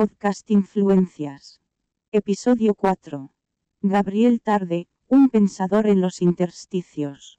Podcast Influencias. Episodio 4. Gabriel Tarde, un pensador en los intersticios.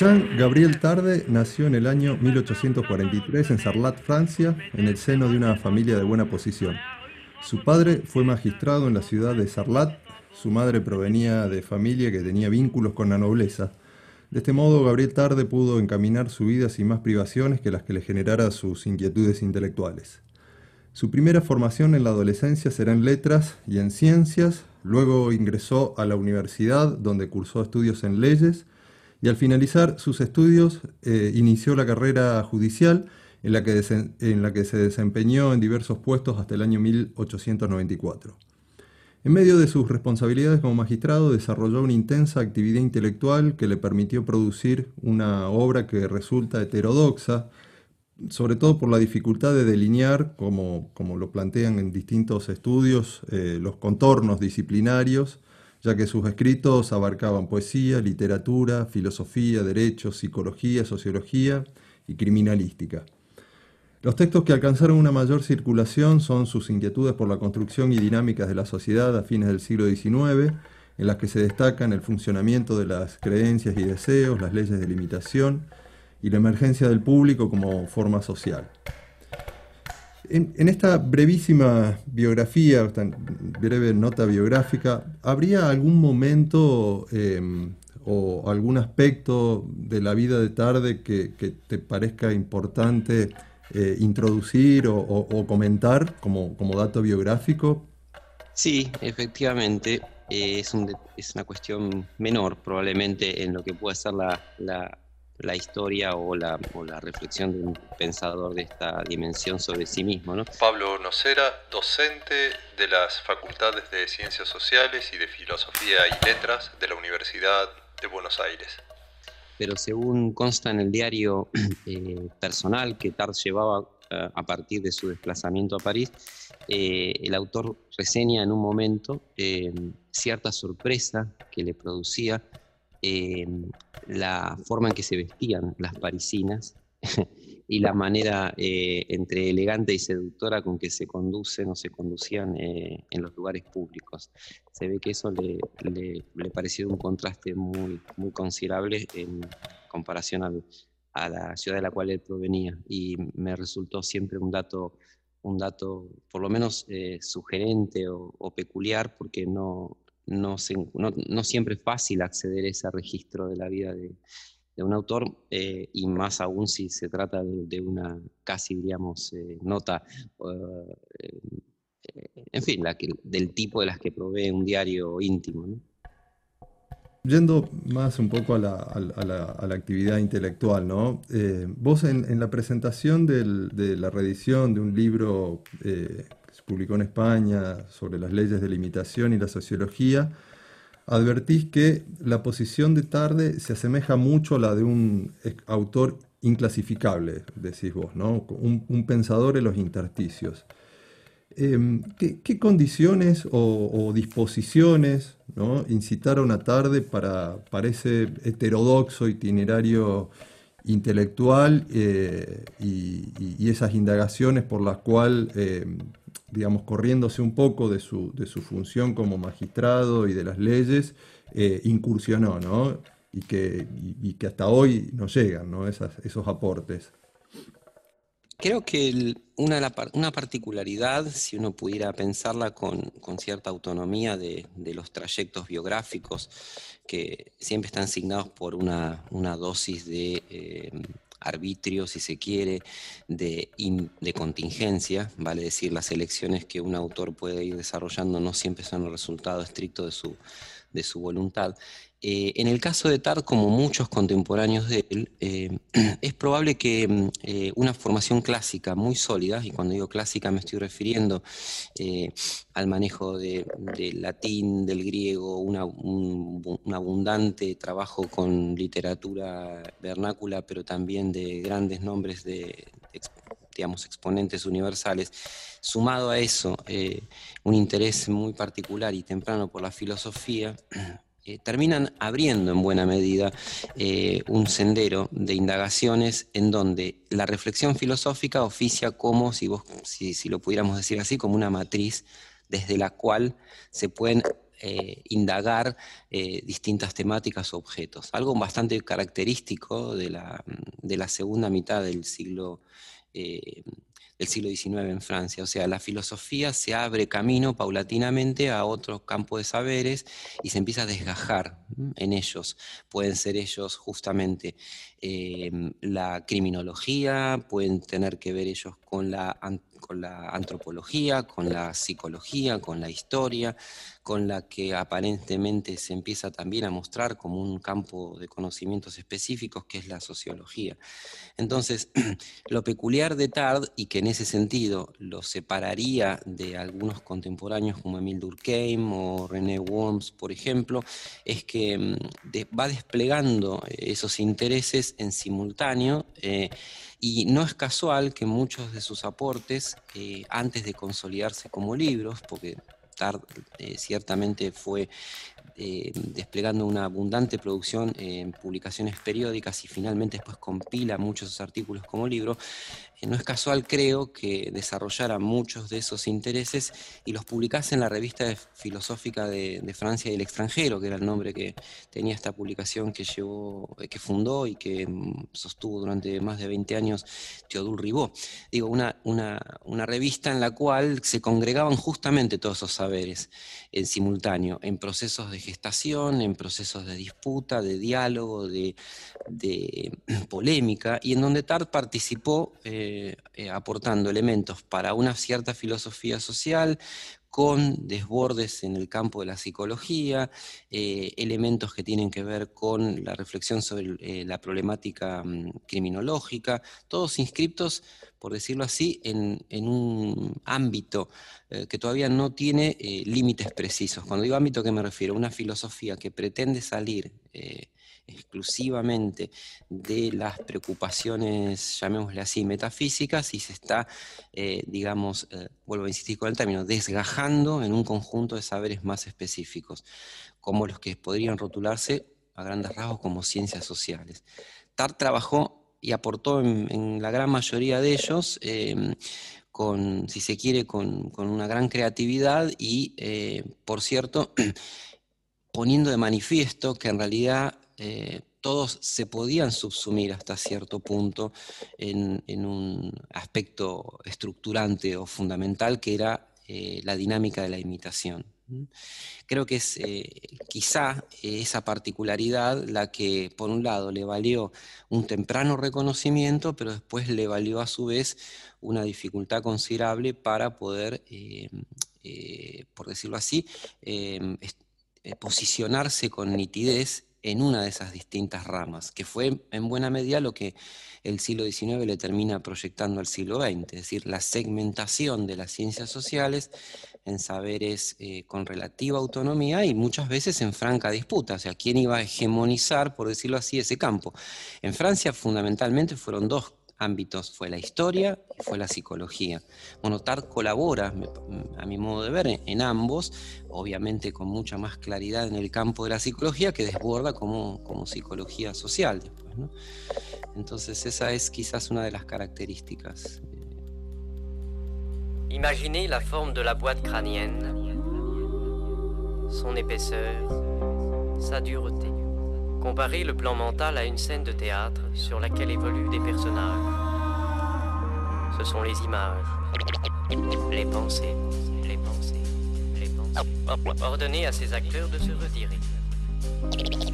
Jean Gabriel Tarde nació en el año 1843 en Sarlat, Francia, en el seno de una familia de buena posición. Su padre fue magistrado en la ciudad de Sarlat, su madre provenía de familia que tenía vínculos con la nobleza. De este modo, Gabriel Tarde pudo encaminar su vida sin más privaciones que las que le generara sus inquietudes intelectuales. Su primera formación en la adolescencia será en letras y en ciencias, luego ingresó a la universidad donde cursó estudios en leyes y al finalizar sus estudios eh, inició la carrera judicial en la, que en la que se desempeñó en diversos puestos hasta el año 1894. En medio de sus responsabilidades como magistrado desarrolló una intensa actividad intelectual que le permitió producir una obra que resulta heterodoxa, sobre todo por la dificultad de delinear, como, como lo plantean en distintos estudios, eh, los contornos disciplinarios ya que sus escritos abarcaban poesía, literatura, filosofía, derecho, psicología, sociología y criminalística. Los textos que alcanzaron una mayor circulación son sus inquietudes por la construcción y dinámicas de la sociedad a fines del siglo XIX, en las que se destacan el funcionamiento de las creencias y deseos, las leyes de limitación y la emergencia del público como forma social. En, esta brevísima biografía, breve nota biográfica, ¿habría algún momento em, o algún aspecto de la vida de tarde que, te parezca importante eh, introducir o, comentar como, dato biográfico? Sí, efectivamente. Eh, es, una cuestión menor probablemente en lo que puede ser la historia o la, o la, reflexión de un pensador de esta dimensión sobre sí mismo. ¿no? Pablo Nocera, docente de las Facultades de Ciencias Sociales y de Filosofía y Letras de la Universidad de Buenos Aires. Pero según consta en el diario eh, personal que Tart llevaba eh, a partir de su desplazamiento a París, eh, el autor reseña en un momento cierta sorpresa que le producía Em, la forma en que se vestían las parisinas y la manera eh, entre elegante y seductora con que se conducen o se conducían eh, en los lugares públicos. Se ve que eso le, le, pareció un contraste muy, muy considerable en comparación a la ciudad de la cual él provenía y me resultó siempre un dato un dato por lo menos eh, sugerente o, peculiar porque no, no, siempre es fácil acceder a ese registro de la vida de, un autor, eh, y más aún si se trata de, una casi, diríamos, eh, nota, eh, en fin, la del tipo de las que provee un diario íntimo. Yendo más un poco a la, actividad intelectual, ¿no? vos en, la presentación de la reedición de un libro publicó en España sobre las leyes de limitación y la sociología, advertís que la posición de Tarde se asemeja mucho a la de un autor inclasificable, decís vos, ¿no? un, pensador en los intersticios. Em, ¿qué, condiciones o, disposiciones incitaron a Tarde para, para ese heterodoxo itinerario intelectual eh, y, esas indagaciones por las cuales em, digamos, corriéndose un poco de su, de su función como magistrado y de las leyes, eh, incursionó, ¿no? Y que, que hasta hoy nos llegan, ¿no? esos aportes. Creo que una, una, particularidad, si uno pudiera pensarla con, cierta autonomía de, los trayectos biográficos, que siempre están asignados por una, dosis de eh, arbitrio, si se quiere, de, de, contingencia, vale decir, las elecciones que un autor puede ir desarrollando no siempre son el resultado estricto de su, de su voluntad. Eh, en el caso de Tart, como muchos contemporáneos de él, eh, es probable que mm, eh, una formación clásica muy sólida, y cuando digo clásica me estoy refiriendo al manejo del latín, del griego, un, abundante trabajo con literatura vernácula, pero también de grandes nombres de, digamos, exponentes universales, sumado a eso, un interés muy particular y temprano por la filosofía, eh, terminan abriendo en buena medida eh, un sendero de indagaciones en donde la reflexión filosófica oficia como, si, vos, si, lo pudiéramos decir así, como una matriz desde la cual se pueden eh, indagar distintas temáticas o objetos. Algo bastante característico de la, de la segunda mitad del siglo del siglo XIX en Francia. O sea, la filosofía se abre camino paulatinamente a otro campo de saberes y se empieza a desgajar en ellos. Pueden ser ellos justamente em, la criminología, pueden tener que ver ellos con la, con la antropología, con la psicología, con la historia, con la que aparentemente se empieza también a mostrar como un campo de conocimientos específicos, que es la sociología. Entonces, lo peculiar de Tard, y que en ese sentido lo separaría de algunos contemporáneos como Emile Durkheim o René Worms, por ejemplo, es que mm, va desplegando esos intereses en simultáneo. Eh, y no es casual que muchos de sus aportes, eh, antes de consolidarse como libros, porque eh, ciertamente fue eh, desplegando una abundante producción en publicaciones periódicas y finalmente después compila muchos de sus artículos como libro, eh, no es casual, creo, que desarrollara muchos de esos intereses y los publicase en la revista filosófica de, Francia y el extranjero, que era el nombre que tenía esta publicación que, llevó, que fundó y que mm, sostuvo durante más de 20 años Theodule Ribot. Digo, una, una, una revista en la cual se congregaban justamente todos esos saberes en simultáneo, en procesos de gestación, en procesos de disputa, de diálogo, de, polémica, y en donde Tart participó eh, eh, aportando elementos para una cierta filosofía social, con desbordes en el campo de la psicología, eh, elementos que tienen que ver con la reflexión sobre la problemática mm, criminológica, todos inscriptos por decirlo así, en, un ámbito eh, que todavía no tiene eh, límites precisos. Cuando digo ámbito, ¿a qué me refiero? Una filosofía que pretende salir eh, exclusivamente de las preocupaciones, llamémosle así, metafísicas, y se está, digamos, vuelvo a insistir con el término, desgajando en un conjunto de saberes más específicos, como los que podrían rotularse a grandes rasgos como ciencias sociales. Tart trabajó y aportó en, la gran mayoría de ellos, em, con, si se quiere, con, una gran creatividad y, eh, por cierto, poniendo de manifiesto que en realidad eh, todos se podían subsumir hasta cierto punto en, un aspecto estructurante o fundamental que era eh, la dinámica de la imitación. Creo que es eh, quizá esa particularidad la que, por un lado, le valió un temprano reconocimiento, pero después le valió a su vez una dificultad considerable para poder, eh, por decirlo así, posicionarse con nitidez en una de esas distintas ramas, que fue en buena medida lo que el siglo XIX le termina proyectando al siglo XX, es decir, la segmentación de las ciencias sociales en saberes eh, con relativa autonomía y muchas veces en franca disputa, o sea, quién iba a hegemonizar, por decirlo así, ese campo. En Francia fundamentalmente fueron dos ámbitos, fue la historia y fue la psicología. Monotar colabora, a mi modo de ver, en ambos, obviamente con mucha más claridad en el campo de la psicología que desborda como, como psicología social después. ¿no? Entonces esa es quizás una de las características. Imaginez la forme de la boîte crânienne, son épaisseur, sa dureté. Comparez le plan mental à une scène de théâtre sur laquelle évoluent des personnages. Ce sont les images, les pensées, les à ces acteurs de se retirer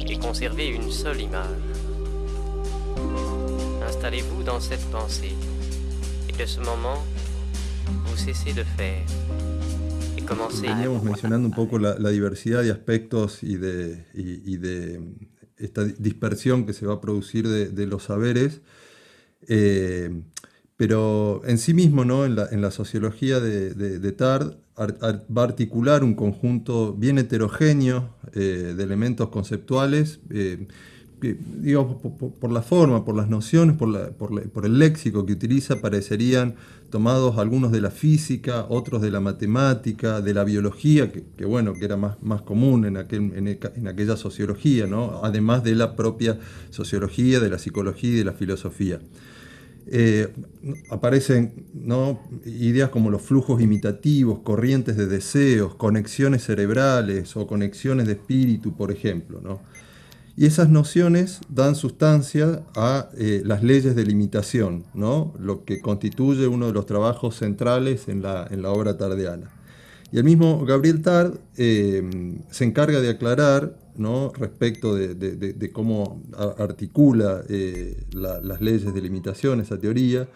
et conserver une seule image. Installez-vous dans cette pensée et de ce moment, vous cessez de faire. Veníamos mencionando un poco la, diversidad de aspectos y de esta dispersión que se va a producir de, los saberes. Eh, pero en sí mismo, ¿no? en, la, sociología de, de, Tard, va a articular un conjunto bien heterogéneo eh, de elementos conceptuales, eh, digamos, por, la forma, por las nociones, por, el léxico que utiliza, parecerían tomados algunos de la física, otros de la matemática, de la biología, que, bueno, que era más, más común en, aquel, en, aquella sociología, ¿no? además de la propia sociología, de la psicología y de la filosofía. Eh, aparecen ideas como los flujos imitativos, corrientes de deseos, conexiones cerebrales o conexiones de espíritu, por ejemplo. Y esas nociones dan sustancia a eh, las leyes de limitación, ¿no? lo que constituye uno de los trabajos centrales en la, en la obra tardiana. Y el mismo Gabriel Tard eh, se encarga de aclarar respecto de, cómo articula eh, las leyes de limitación, esa teoría,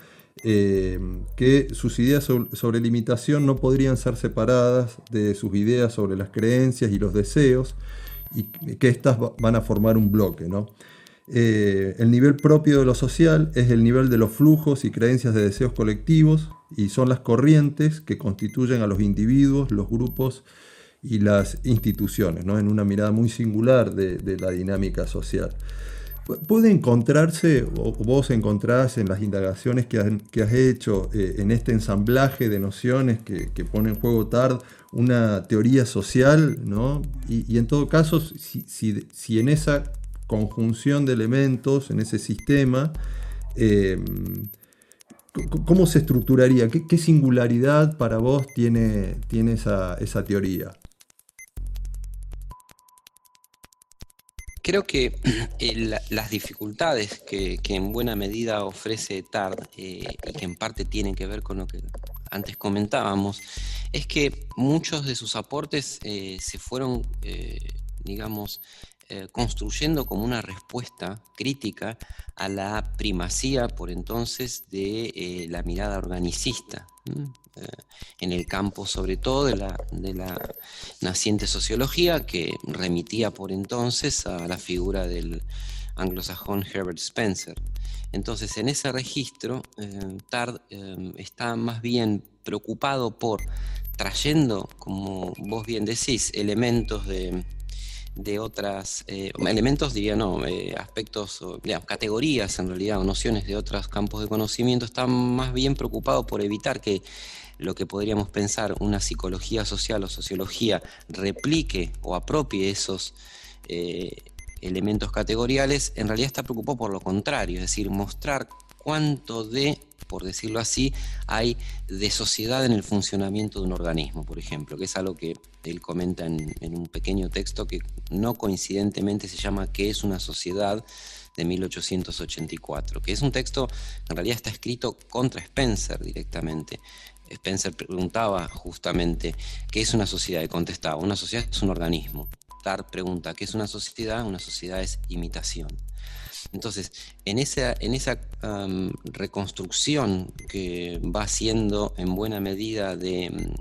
eh, que sus ideas sobre, limitación no podrían ser separadas de sus ideas sobre las creencias y los deseos, y que éstas van a formar un bloque. Eh, el nivel propio de lo social es el nivel de los flujos y creencias de deseos colectivos, y son las corrientes que constituyen a los individuos, los grupos, y las instituciones, ¿no? en una mirada muy singular de, la dinámica social. ¿Puede encontrarse, o vos encontrás en las indagaciones que has, hecho eh, en este ensamblaje de nociones que, pone en juego TARD, una teoría social? ¿no? Y, en todo caso, si, en esa conjunción de elementos, en ese sistema, eh, ¿cómo se estructuraría? ¿Qué, singularidad para vos tiene, tiene esa teoría? Creo que las dificultades que, en buena medida ofrece TARD eh, y que en parte tienen que ver con lo que antes comentábamos, es que muchos de sus aportes eh, se fueron, eh, digamos, construyendo como una respuesta crítica a la primacía por entonces de la mirada organicista. Eh, en el campo sobre todo de la, de la naciente sociología que remitía por entonces a la figura del anglosajón Herbert Spencer. Entonces, en ese registro, eh, Tard eh, está más bien preocupado por trayendo, como vos bien decís, elementos de, de otras, elementos, diría no, aspectos, digamos, categorías en realidad, o nociones de otros campos de conocimiento, está más bien preocupado por evitar que lo que podríamos pensar una psicología social o sociología replique o apropie esos eh, elementos categoriales, en realidad está preocupado por lo contrario, es decir, mostrar cuánto de, por decirlo así, hay de sociedad en el funcionamiento de un organismo, por ejemplo, que es algo que él comenta en, en un pequeño texto que no coincidentemente se llama ¿Qué es una sociedad? de 1884, que es un texto en realidad está escrito contra Spencer directamente. Spencer preguntaba justamente qué es una sociedad y contestaba, una sociedad es un organismo. Tard pregunta, ¿qué es una sociedad? Una sociedad es imitación. Entonces, en esa, reconstrucción que va haciendo en buena medida de,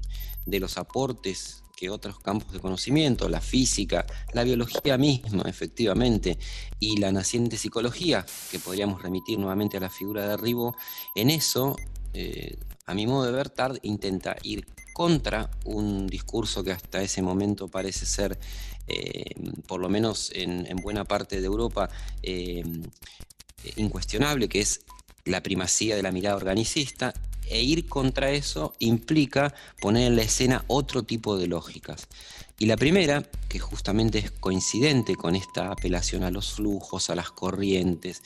los aportes que otros campos de conocimiento, la física, la biología misma, efectivamente, y la naciente psicología, que podríamos remitir nuevamente a la figura de Arribo, en eso eh, a mi modo de ver, Tard intenta ir contra un discurso que hasta ese momento parece ser, eh, por lo menos en, buena parte de Europa, eh, incuestionable, que es la primacía de la mirada organicista, e ir contra eso implica poner en la escena otro tipo de lógicas. Y la primera, que justamente es coincidente con esta apelación a los flujos, a las corrientes,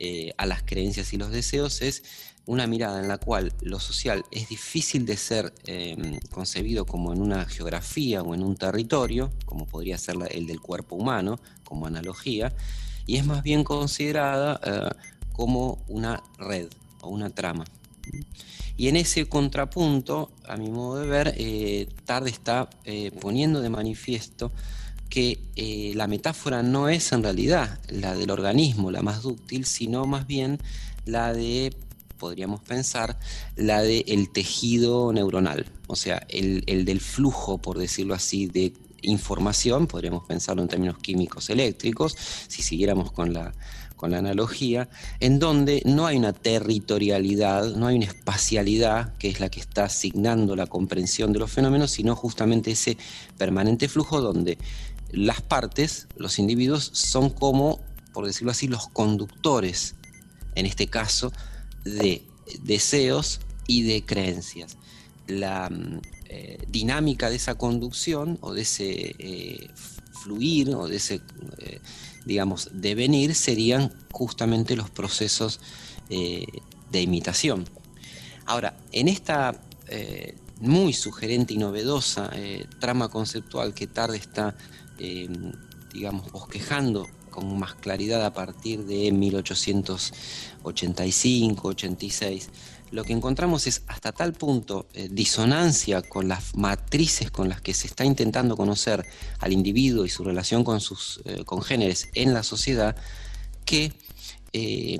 eh, a las creencias y los deseos, es una mirada en la cual lo social es difícil de ser em, concebido como en una geografía o en un territorio, como podría ser el del cuerpo humano, como analogía, y es más bien considerada eh, como una red o una trama. Y en ese contrapunto, a mi modo de ver, eh, Tarde está eh, poniendo de manifiesto que la metáfora no es en realidad la del organismo, la más dúctil, sino más bien la de podríamos pensar, la del el tejido neuronal, o sea, el, del flujo, por decirlo así, de información, podríamos pensarlo en términos químicos eléctricos, si siguiéramos con la, con la analogía, en donde no hay una territorialidad, no hay una espacialidad que es la que está asignando la comprensión de los fenómenos, sino justamente ese permanente flujo donde las partes, los individuos, son como, por decirlo así, los conductores, en este caso, de deseos y de creencias. La mm, eh, dinámica de esa conducción o de ese eh, fluir o de ese, eh, digamos, devenir serían justamente los procesos de imitación. Ahora, en esta muy sugerente y novedosa trama conceptual que Tarde está, digamos, bosquejando con más claridad a partir de 1885, 86, lo que encontramos es hasta tal punto eh, disonancia con las matrices con las que se está intentando conocer al individuo y su relación con sus eh, congéneres en la sociedad, que eh,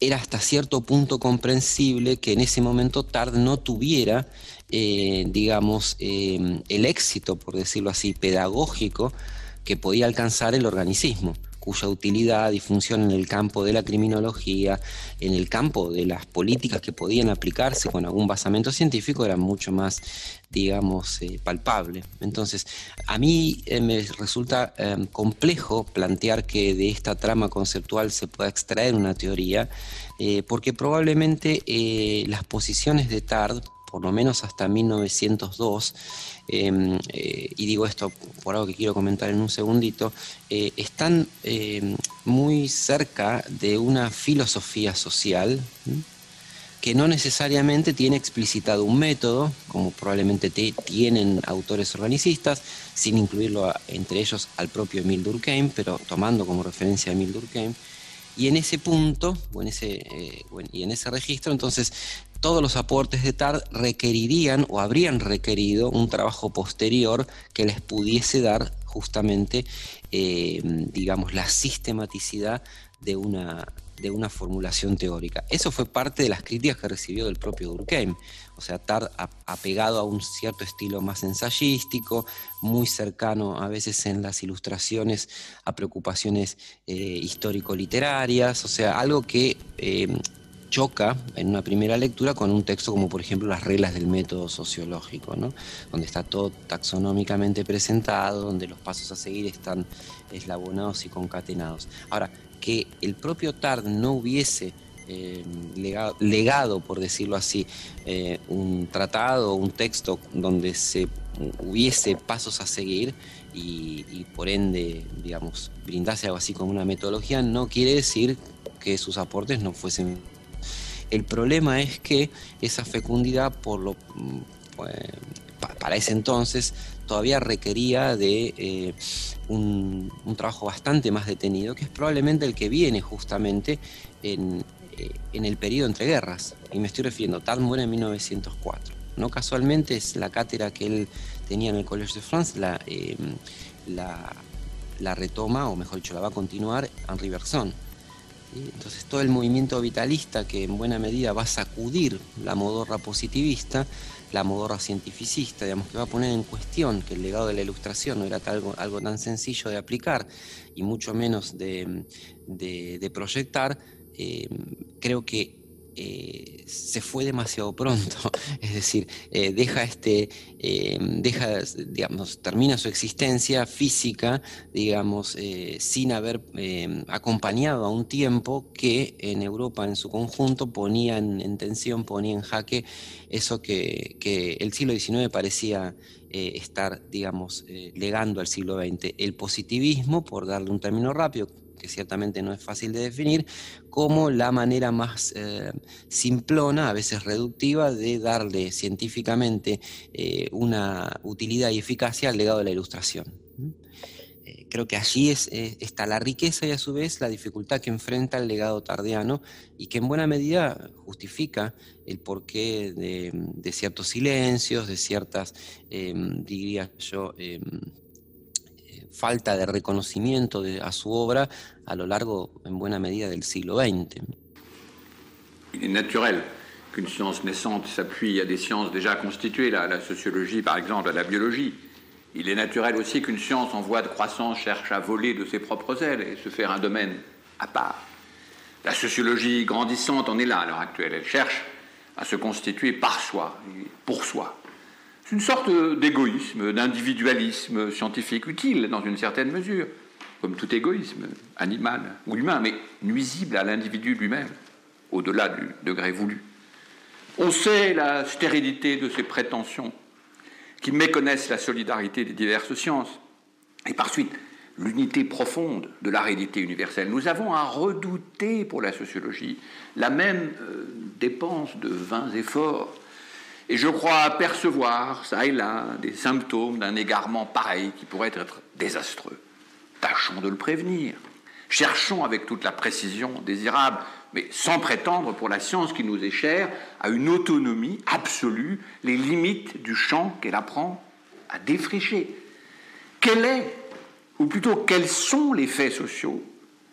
era hasta cierto punto comprensible que en ese momento Tard no tuviera, digamos, el éxito, por decirlo así, pedagógico que podía alcanzar el organicismo cuya utilidad y función en el campo de la criminología, en el campo de las políticas que podían aplicarse con algún basamento científico, era mucho más, digamos, eh, palpable. Entonces, a mí eh, me resulta em, complejo plantear que de esta trama conceptual se pueda extraer una teoría, eh, porque probablemente las posiciones de Tard por lo menos hasta 1902, em, eh, y digo esto por algo que quiero comentar en un segundito, eh, están em, muy cerca de una filosofía social que no necesariamente tiene explicitado un método, como probablemente tienen autores organicistas, sin incluirlo entre ellos al propio Emil Durkheim, pero tomando como referencia a Emil Durkheim, y en ese punto, o en ese, eh, y en ese registro, entonces todos los aportes de TARD requerirían o habrían requerido un trabajo posterior que les pudiese dar justamente, eh, digamos, la sistematicidad de una, de una formulación teórica. Eso fue parte de las críticas que recibió del propio Durkheim. O sea, Tard apegado a un cierto estilo más ensayístico, muy cercano a veces en las ilustraciones a preocupaciones eh, histórico-literarias, o sea, algo que eh, choca en una primera lectura con un texto como por ejemplo las reglas del método sociológico, ¿no? donde está todo taxonómicamente presentado, donde los pasos a seguir están eslabonados y concatenados. Ahora, que el propio Tard no hubiese eh, legado, por decirlo así, eh, un tratado, un texto donde se hubiese pasos a seguir y, y por ende, digamos, brindase algo así como una metodología, no quiere decir que sus aportes no fuesen el problema es que esa fecundidad, pues, para ese entonces, todavía requería de eh, un, trabajo bastante más detenido, que es probablemente el que viene justamente en, eh, el periodo entre guerras. Y me estoy refiriendo, a muere en 1904. No casualmente es la cátedra que él tenía en el Collège de France, la, eh, la retoma, o mejor dicho, la va a continuar Henri Bergson entonces todo el movimiento vitalista que en buena medida va a sacudir la modorra positivista, la modorra cientificista, digamos, que va a poner en cuestión que el legado de la ilustración no era algo, algo tan sencillo de aplicar y mucho menos de, proyectar, eh, creo que eh, se fue demasiado pronto, es decir, eh, deja este, eh, deja, digamos, termina su existencia física, digamos, sin haber acompañado a un tiempo que en Europa en su conjunto ponía en, tensión, ponía en jaque eso que, el siglo XIX parecía estar, digamos, legando al siglo XX, el positivismo, por darle un término rápido, que ciertamente no es fácil de definir, como la manera más eh, simplona, a veces reductiva, de darle científicamente eh, una utilidad y eficacia al legado de la ilustración. Eh, creo que allí es, está la riqueza y a su vez la dificultad que enfrenta el legado tardiano y que en buena medida justifica el porqué de ciertos silencios, de ciertas, diría yo, falta de reconocimiento a su obra a lo largo, en buena medida, del siglo XX. Il est naturel qu'une science naissante s'appuie à des sciences déjà constituées, la, la sociologie par exemple, la biologie. Il est naturel aussi qu'une science en voie de croissance cherche à voler de ses propres ailes et se faire un domaine à part. La sociologie grandissante en est là à l'heure actuelle. Elle cherche à se constituer par soi, pour soi. C'est une sorte d'égoïsme, d'individualisme scientifique utile dans une certaine mesure, comme tout égoïsme, animal ou humain, mais nuisible à l'individu lui-même, au-delà du degré voulu. On sait la stérilité de ces prétentions qui méconnaissent la solidarité des diverses sciences, et par suite l'unité profonde de la réalité universelle. Nous avons à redouter pour la sociologie la même euh, dépense de vains efforts. Et je crois apercevoir, ça et là, des symptômes d'un égarement pareil qui pourrait être désastreux. Tâchons de le prévenir. Cherchons avec toute la précision désirable mais sans prétendre pour la science qui nous est chère à une autonomie absolue, les limites du champ qu'elle apprend à défricher. Quel est, ou plutôt quels sont les faits sociaux,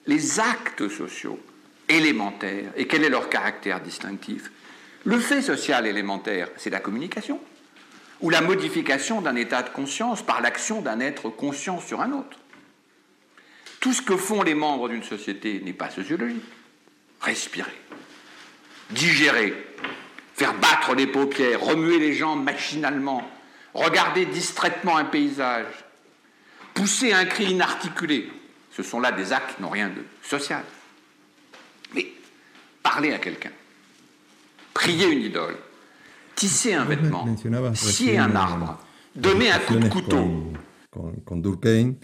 les actes sociaux élémentaires, et quel est leur caractère distinctif? Le fait social élémentaire, c'est la communication, ou la modification d'un état de conscience par l'action d'un être conscient sur un autre. Tout ce que font les membres d'une société n'est pas sociologique respirer, digérer, faire battre les paupières, remuer les jambes machinalement, regarder distraitement un paysage, pousser un cri inarticulé. Ce sont là des actes qui n'ont rien de social. Mais parler à quelqu'un, prier une idole, tisser un vêtement, scier un arbre, donner un coup de couteau. Con, Durkheim,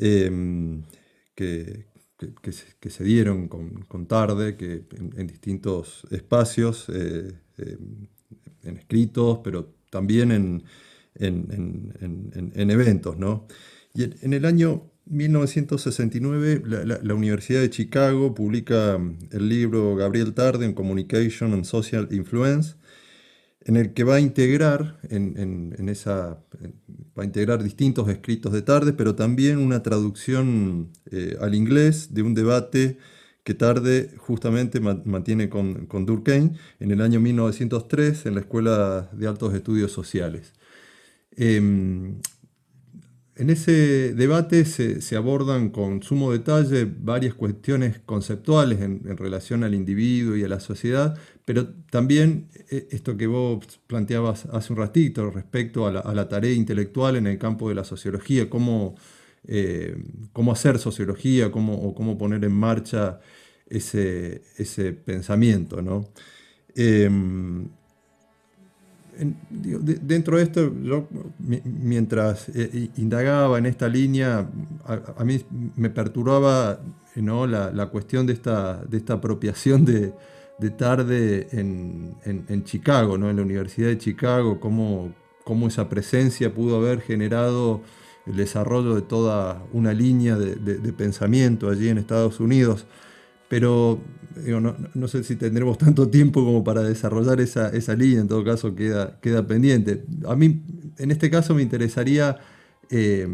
eh, que, que, se, dieron con, Tarde, que en, distintos espacios, eh, eh, en escritos, pero también en, en, eventos. ¿no? Y en, el año 1969 la, Universidad de Chicago publica el libro Gabriel Tarde en Communication and Social Influence, en el que va a integrar en, esa va a integrar distintos escritos de Tarde, pero también una traducción eh, al inglés de un debate que Tarde justamente mantiene con, con, Durkheim en el año 1903 en la Escuela de Altos Estudios Sociales. Em, en ese debate se, abordan con sumo detalle varias cuestiones conceptuales en, relación al individuo y a la sociedad, pero también eh, esto que vos planteabas hace un ratito respecto a la, tarea intelectual en el campo de la sociología, cómo, eh, cómo hacer sociología cómo, cómo poner en marcha ese, ese pensamiento. ¿no? Em, dentro de esto, mientras eh, indagaba en esta línea, a, mí me perturbaba ¿no? la, cuestión de esta, de esta apropiación de, tarde en, Chicago, ¿no? en la Universidad de Chicago, cómo, cómo, esa presencia pudo haber generado el desarrollo de toda una línea de pensamiento allí en Estados Unidos. Pero no, sé si tendremos tanto tiempo como para desarrollar esa, línea, en todo caso queda, queda pendiente. A mí, en este caso, me interesaría eh,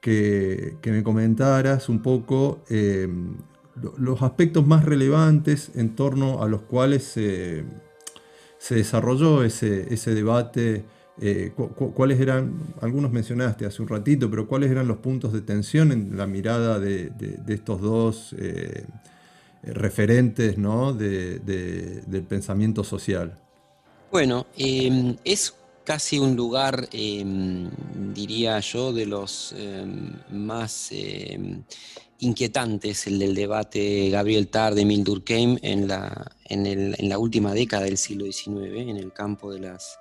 que, me comentaras un poco eh, los aspectos más relevantes en torno a los cuales se desarrolló ese, debate. Eh, ¿Cuáles eran, algunos mencionaste hace un ratito, pero cuáles eran los puntos de tensión en la mirada de, estos dos eh, referentes ¿no? de, del pensamiento social? Bueno, em, es casi un lugar, em, diría yo, de los em, más inquietantes, el del debate Gabriel Tarde, Emil Durkheim, en la, en, la última década del siglo XIX, en el campo de las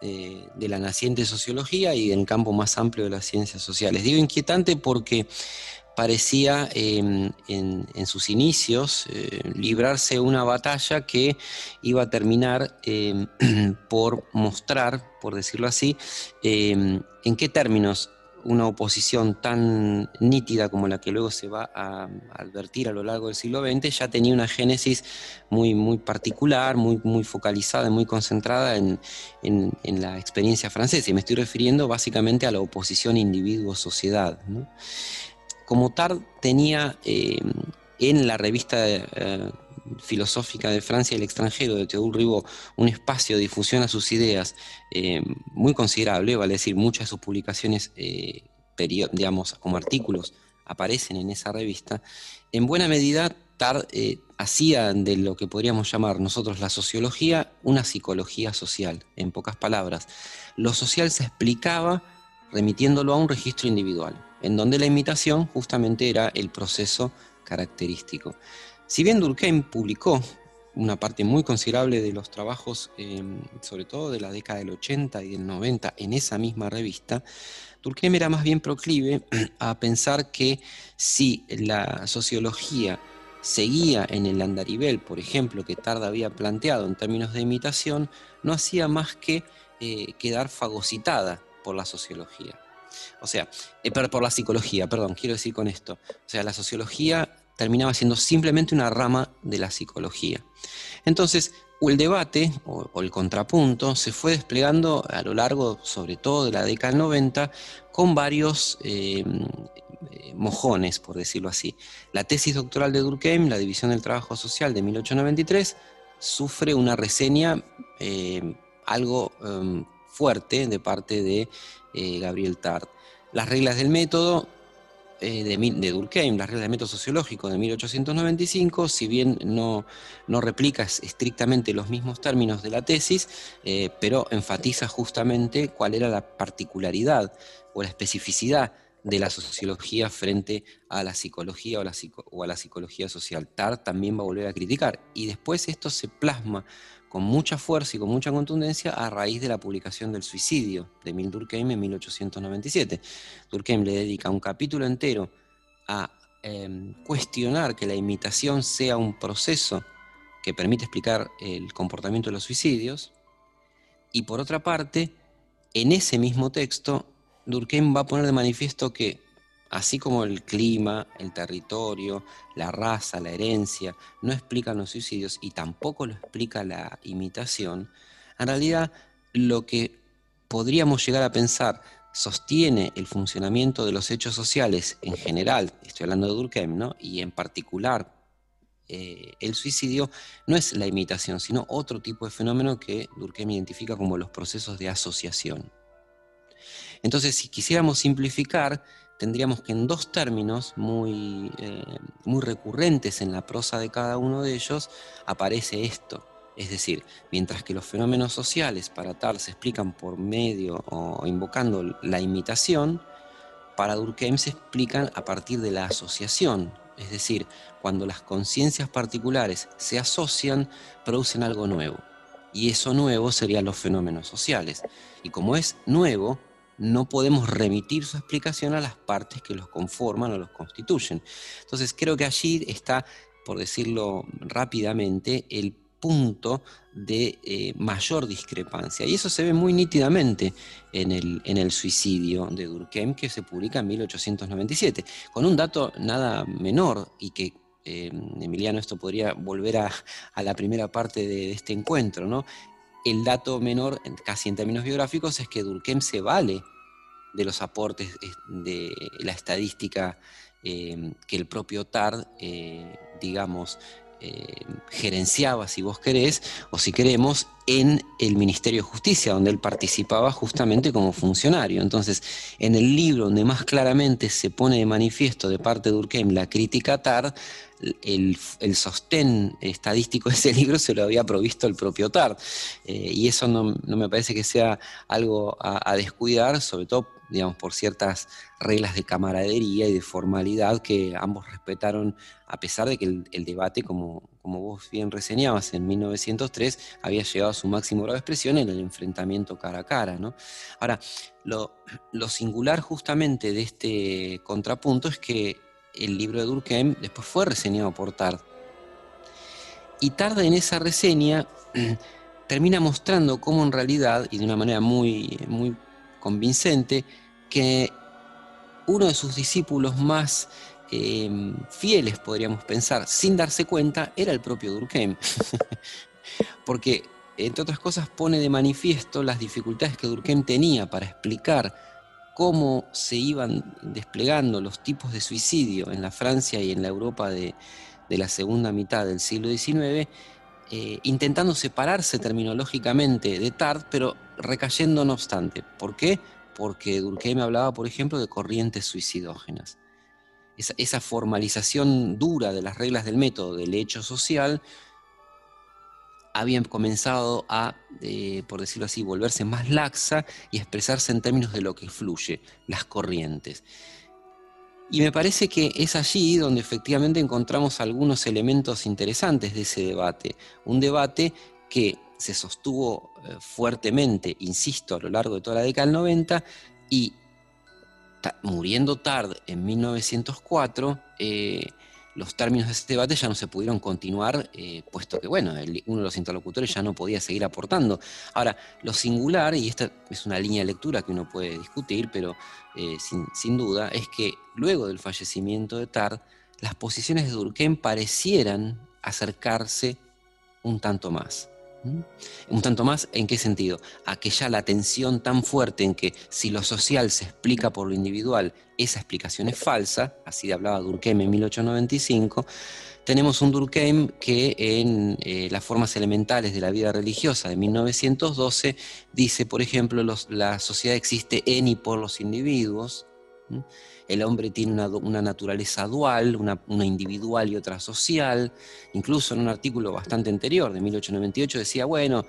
eh, de la naciente sociología y en el campo más amplio de las ciencias sociales. Digo inquietante porque parecía en, sus inicios eh, librarse una batalla que iba a terminar em, por mostrar, por decirlo así, em, en qué términos una oposición tan nítida como la que luego se va a advertir a lo largo del siglo XX ya tenía una génesis muy, muy particular, muy, muy focalizada, muy concentrada en, la experiencia francesa. Y me estoy refiriendo básicamente a la oposición individuo-sociedad. Como Tard tenía eh, en la revista eh, filosófica de Francia y el extranjero de Théodule Ribot, un espacio de difusión a sus ideas eh, muy considerable, vale decir, muchas de sus publicaciones, eh, digamos, como artículos, aparecen en esa revista, en buena medida Tard eh, hacía de lo que podríamos llamar nosotros la sociología una psicología social, en pocas palabras. Lo social se explicaba remitiéndolo a un registro individual, en donde la imitación justamente era el proceso característico. Si bien Durkheim publicó una parte muy considerable de los trabajos, em, sobre todo de la década del 80 y del 90, en esa misma revista, Durkheim era más bien proclive a pensar que si la sociología seguía en el andarivel, por ejemplo, que Tarda había planteado en términos de imitación, no hacía más que eh, quedar fagocitada por la sociología. O sea, eh, por la psicología, perdón, quiero decir con esto. O sea, la sociología terminaba siendo simplemente una rama de la psicología. Entonces, el debate o, el contrapunto se fue desplegando a lo largo, sobre todo de la década del 90, con varios eh, mojones, por decirlo así. La tesis doctoral de Durkheim, la División del Trabajo Social de 1893, sufre una reseña eh, algo em, fuerte de parte de Gabriel Tart. Las reglas del método eh, de, Durkheim, las reglas del método sociológico de 1895, si bien no, no replica estrictamente los mismos términos de la tesis, eh, pero enfatiza justamente cuál era la particularidad o la especificidad de la sociología frente a la psicología o, a la psicología social. Tart también va a volver a criticar y después esto se plasma con mucha fuerza y con mucha contundencia a raíz de la publicación del suicidio de Emil Durkheim en 1897. Durkheim le dedica un capítulo entero a em, cuestionar que la imitación sea un proceso que permite explicar el comportamiento de los suicidios, y por otra parte, en ese mismo texto, Durkheim va a poner de manifiesto que Así como el clima, el territorio, la raza, la herencia no explican los suicidios y tampoco lo explica la imitación, en realidad lo que podríamos llegar a pensar sostiene el funcionamiento de los hechos sociales en general, estoy hablando de Durkheim, ¿no? y en particular eh, el suicidio, no es la imitación, sino otro tipo de fenómeno que Durkheim identifica como los procesos de asociación. Entonces, si quisiéramos simplificar, tendríamos que en dos términos muy, eh, muy recurrentes en la prosa de cada uno de ellos aparece esto. Es decir, mientras que los fenómenos sociales para tal se explican por medio o invocando la imitación, para Durkheim se explican a partir de la asociación. Es decir, cuando las conciencias particulares se asocian, producen algo nuevo. Y eso nuevo serían los fenómenos sociales. Y como es nuevo, no podemos remitir su explicación a las partes que los conforman o los constituyen. Entonces creo que allí está, por decirlo rápidamente, el punto de eh, mayor discrepancia. Y eso se ve muy nítidamente en el, en el suicidio de Durkheim que se publica en 1897, con un dato nada menor y que eh, Emiliano, esto podría volver a, la primera parte de, este encuentro, ¿no? El dato menor, casi en términos biográficos, es que Durkheim se vale de los aportes de la estadística eh, que el propio TARD, eh, digamos, eh, gerenciaba, si vos querés, o si queremos, en el Ministerio de Justicia, donde él participaba justamente como funcionario. Entonces, en el libro donde más claramente se pone de manifiesto de parte de Durkheim la crítica a TARD, el, sostén estadístico de ese libro se lo había provisto el propio TARD. y eso no, me parece que sea algo a descuidar, sobre todo digamos, por ciertas reglas de camaradería y de formalidad que ambos respetaron, a pesar de que el, debate, como, como, vos bien reseñabas, en 1903 había llegado a su máximo grado de expresión en el enfrentamiento cara a cara. ¿no? Ahora, lo, singular justamente de este contrapunto es que el libro de Durkheim después fue reseñado por Tard. Y Tard en esa reseña termina mostrando cómo en realidad, y de una manera muy, muy convincente que uno de sus discípulos más em, fieles, podríamos pensar, sin darse cuenta, era el propio Durkheim. Porque, entre otras cosas, pone de manifiesto las dificultades que Durkheim tenía para explicar cómo se iban desplegando los tipos de suicidio en la Francia y en la Europa de, de la segunda mitad del siglo XIX, eh, intentando separarse terminológicamente de Tard, pero recayendo no obstante. ¿Por qué? Porque Durkheim hablaba, por ejemplo, de corrientes suicidógenas. Esa, formalización dura de las reglas del método del hecho social había comenzado a, eh, por decirlo así, volverse más laxa y expresarse en términos de lo que fluye, las corrientes. Y me parece que es allí donde efectivamente encontramos algunos elementos interesantes de ese debate. Un debate que se sostuvo eh, fuertemente, insisto, a lo largo de toda la década del 90 y muriendo tarde en 1904, los términos de este debate ya no se pudieron continuar, eh, puesto que, bueno, uno de los interlocutores ya no podía seguir aportando. Ahora, lo singular, y esta es una línea de lectura que uno puede discutir, pero eh, sin, duda, es que luego del fallecimiento de Tard, las posiciones de Durkheim parecieran acercarse un tanto más. Un tanto más, ¿en qué sentido? A que ya la tensión tan fuerte en que si lo social se explica por lo individual, esa explicación es falsa, así hablaba Durkheim en 1895, tenemos un Durkheim que en eh, las formas elementales de la vida religiosa de 1912 dice, por ejemplo, la sociedad existe en y por los individuos, el hombre tiene una, naturaleza dual, una, individual y otra social. Incluso en un artículo bastante anterior, de 1898, decía, bueno,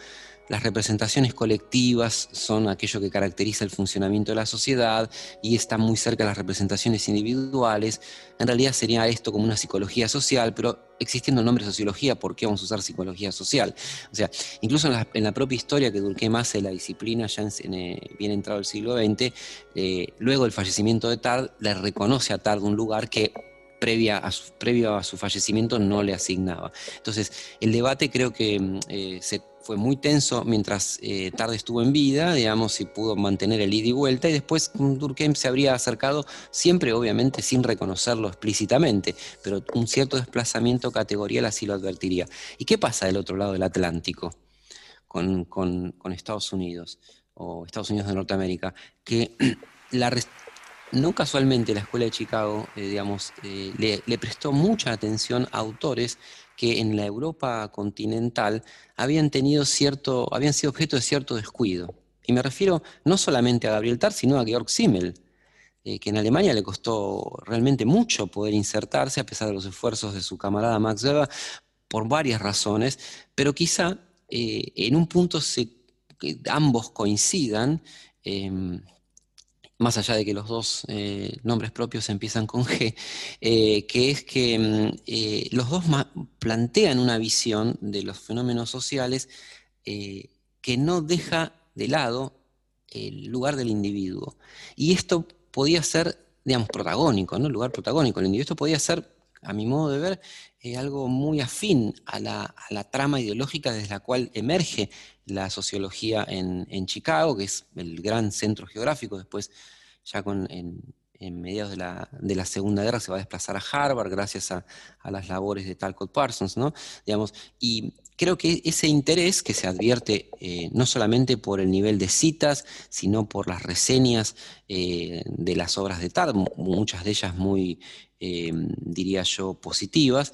las representaciones colectivas son aquello que caracteriza el funcionamiento de la sociedad y está muy cerca de las representaciones individuales. En realidad sería esto como una psicología social, pero existiendo el nombre sociología, ¿por qué vamos a usar psicología social? O sea, incluso en la, propia historia que Durkheim hace la disciplina ya en, eh, bien entrado el siglo XX, eh, luego del fallecimiento de Tard, le reconoce a Tard un lugar que previa a su, previo a su fallecimiento no le asignaba. Entonces, el debate creo que mm, eh, se fue muy tenso mientras eh, Tarde estuvo en vida, digamos, y pudo mantener el ida y vuelta, y después Durkheim se habría acercado, siempre obviamente sin reconocerlo explícitamente, pero un cierto desplazamiento categorial así lo advertiría. ¿Y qué pasa del otro lado del Atlántico con, Estados Unidos, o Estados Unidos de Norteamérica? Que no casualmente la Escuela de Chicago, eh, digamos, eh, le, le, prestó mucha atención a autores que en la Europa continental habían tenido cierto, habían sido objeto de cierto descuido. Y me refiero no solamente a Gabriel Tar, sino a Georg Simmel, eh, que en Alemania le costó realmente mucho poder insertarse, a pesar de los esfuerzos de su camarada Max Weber, por varias razones, pero quizá eh, en un punto se, ambos coincidan, em, más allá de que los dos eh, nombres propios empiezan con G, eh, que es que mm, eh, los dos plantean una visión de los fenómenos sociales que no deja de lado el lugar del individuo. Y esto podía ser, digamos, protagónico, ¿no? El lugar protagónico del individuo. Esto podía ser, a mi modo de ver, algo muy afín a la, trama ideológica desde la cual emerge la sociología en, Chicago, que es el gran centro geográfico, después ya con, en, mediados de la, Segunda Guerra se va a desplazar a Harvard gracias a, las labores de Talcott Parsons, ¿no? Digamos, y creo que ese interés que se advierte eh, no solamente por el nivel de citas, sino por las reseñas eh, de las obras de Tard, muchas de ellas muy, eh, diría yo, positivas,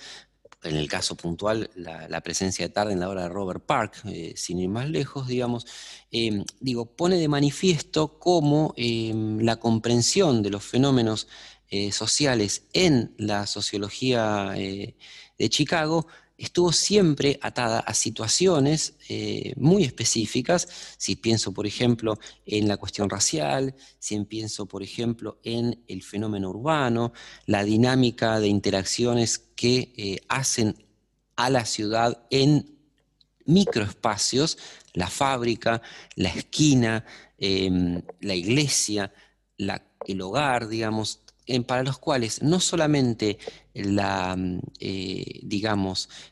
en el caso puntual, la, presencia de tarde en la obra de Robert Park, eh, sin ir más lejos, digamos, em, digo, pone de manifiesto cómo em, la comprensión de los fenómenos eh, sociales en la sociología eh, de Chicago estuvo siempre atada a situaciones eh, muy específicas, si pienso, por ejemplo, en la cuestión racial, si pienso, por ejemplo, en el fenómeno urbano, la dinámica de interacciones que eh, hacen a la ciudad en microespacios, la fábrica, la esquina, em, la iglesia, el hogar, digamos, para los cuales no solamente la, mm, eh,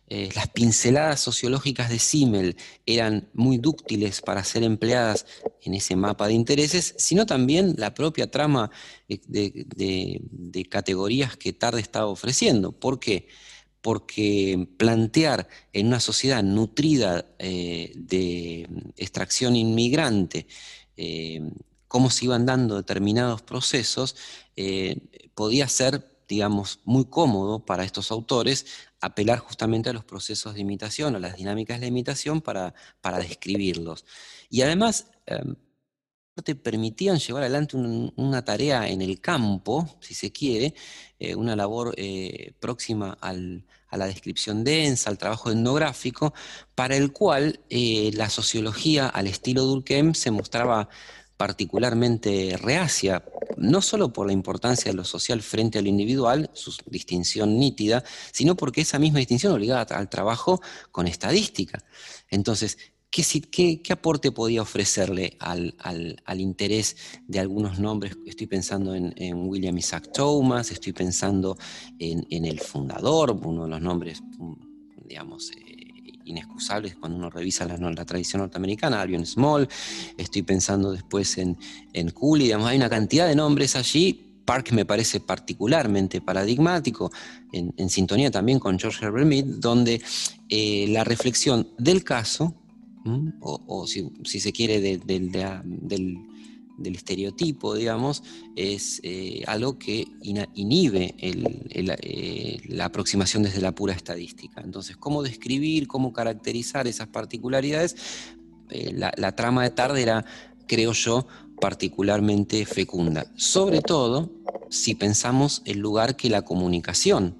eh, las pinceladas sociológicas de Simmel eran muy dúctiles para ser empleadas en ese mapa de intereses, sino también la propia trama eh, de, categorías que Tarde estaba ofreciendo. ¿Por qué? Porque plantear en una sociedad nutrida de extracción inmigrante, cómo se iban dando determinados procesos, podía ser digamos, muy cómodo para estos autores apelar justamente a los procesos de imitación, a las dinámicas de imitación para, para describirlos. Y además, em, te permitían llevar adelante una tarea en el campo, si se quiere, eh, una labor eh, próxima a la descripción densa, al trabajo etnográfico, para el cual eh, la sociología al estilo Durkheim se mostraba particularmente reacia, no solo por la importancia de lo social frente a lo individual, su distinción nítida, sino porque esa misma distinción obligaba al trabajo con estadística. Entonces, ¿Qué, aporte podía ofrecerle al, interés de algunos nombres? Estoy pensando en, William Isaac Thomas, estoy pensando en, el fundador, uno de los nombres, mm, digamos, inexcusables cuando uno revisa la, tradición norteamericana, Albion Small, estoy pensando después en, en Cooley, digamos, hay una cantidad de nombres allí Park me parece particularmente paradigmático, en, sintonía también con George Herbert Mead, donde eh, la reflexión del caso o, si, se quiere del, estereotipo, digamos, es eh, algo que inhibe eh, la aproximación desde la pura estadística. Entonces, ¿cómo describir, cómo caracterizar esas particularidades? Eh, la, trama de tarde era, creo yo, particularmente fecunda, sobre todo si pensamos el lugar que la comunicación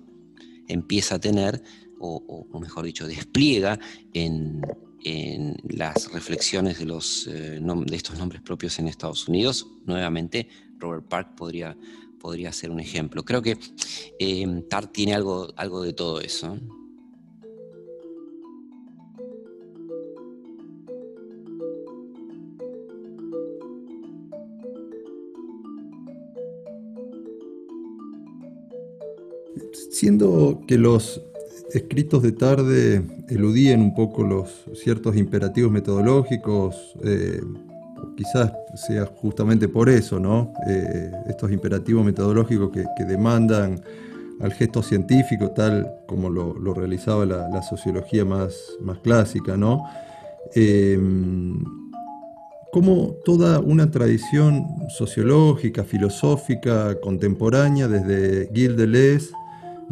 empieza a tener, o mejor dicho, despliega en, en las reflexiones de, los, eh, de estos nombres propios en Estados Unidos. Nuevamente, Robert Park podría, podría ser un ejemplo. Creo que eh, Tart tiene algo, algo de todo eso. Siendo que los escritos de tarde eludían un poco los ciertos imperativos metodológicos, eh, quizás sea justamente por eso, ¿no? Eh, estos imperativos metodológicos que, demandan al gesto científico, tal como lo, realizaba la, sociología más, más clásica, ¿no? Eh, como toda una tradición sociológica, filosófica, contemporánea, desde Gilles Deleuze,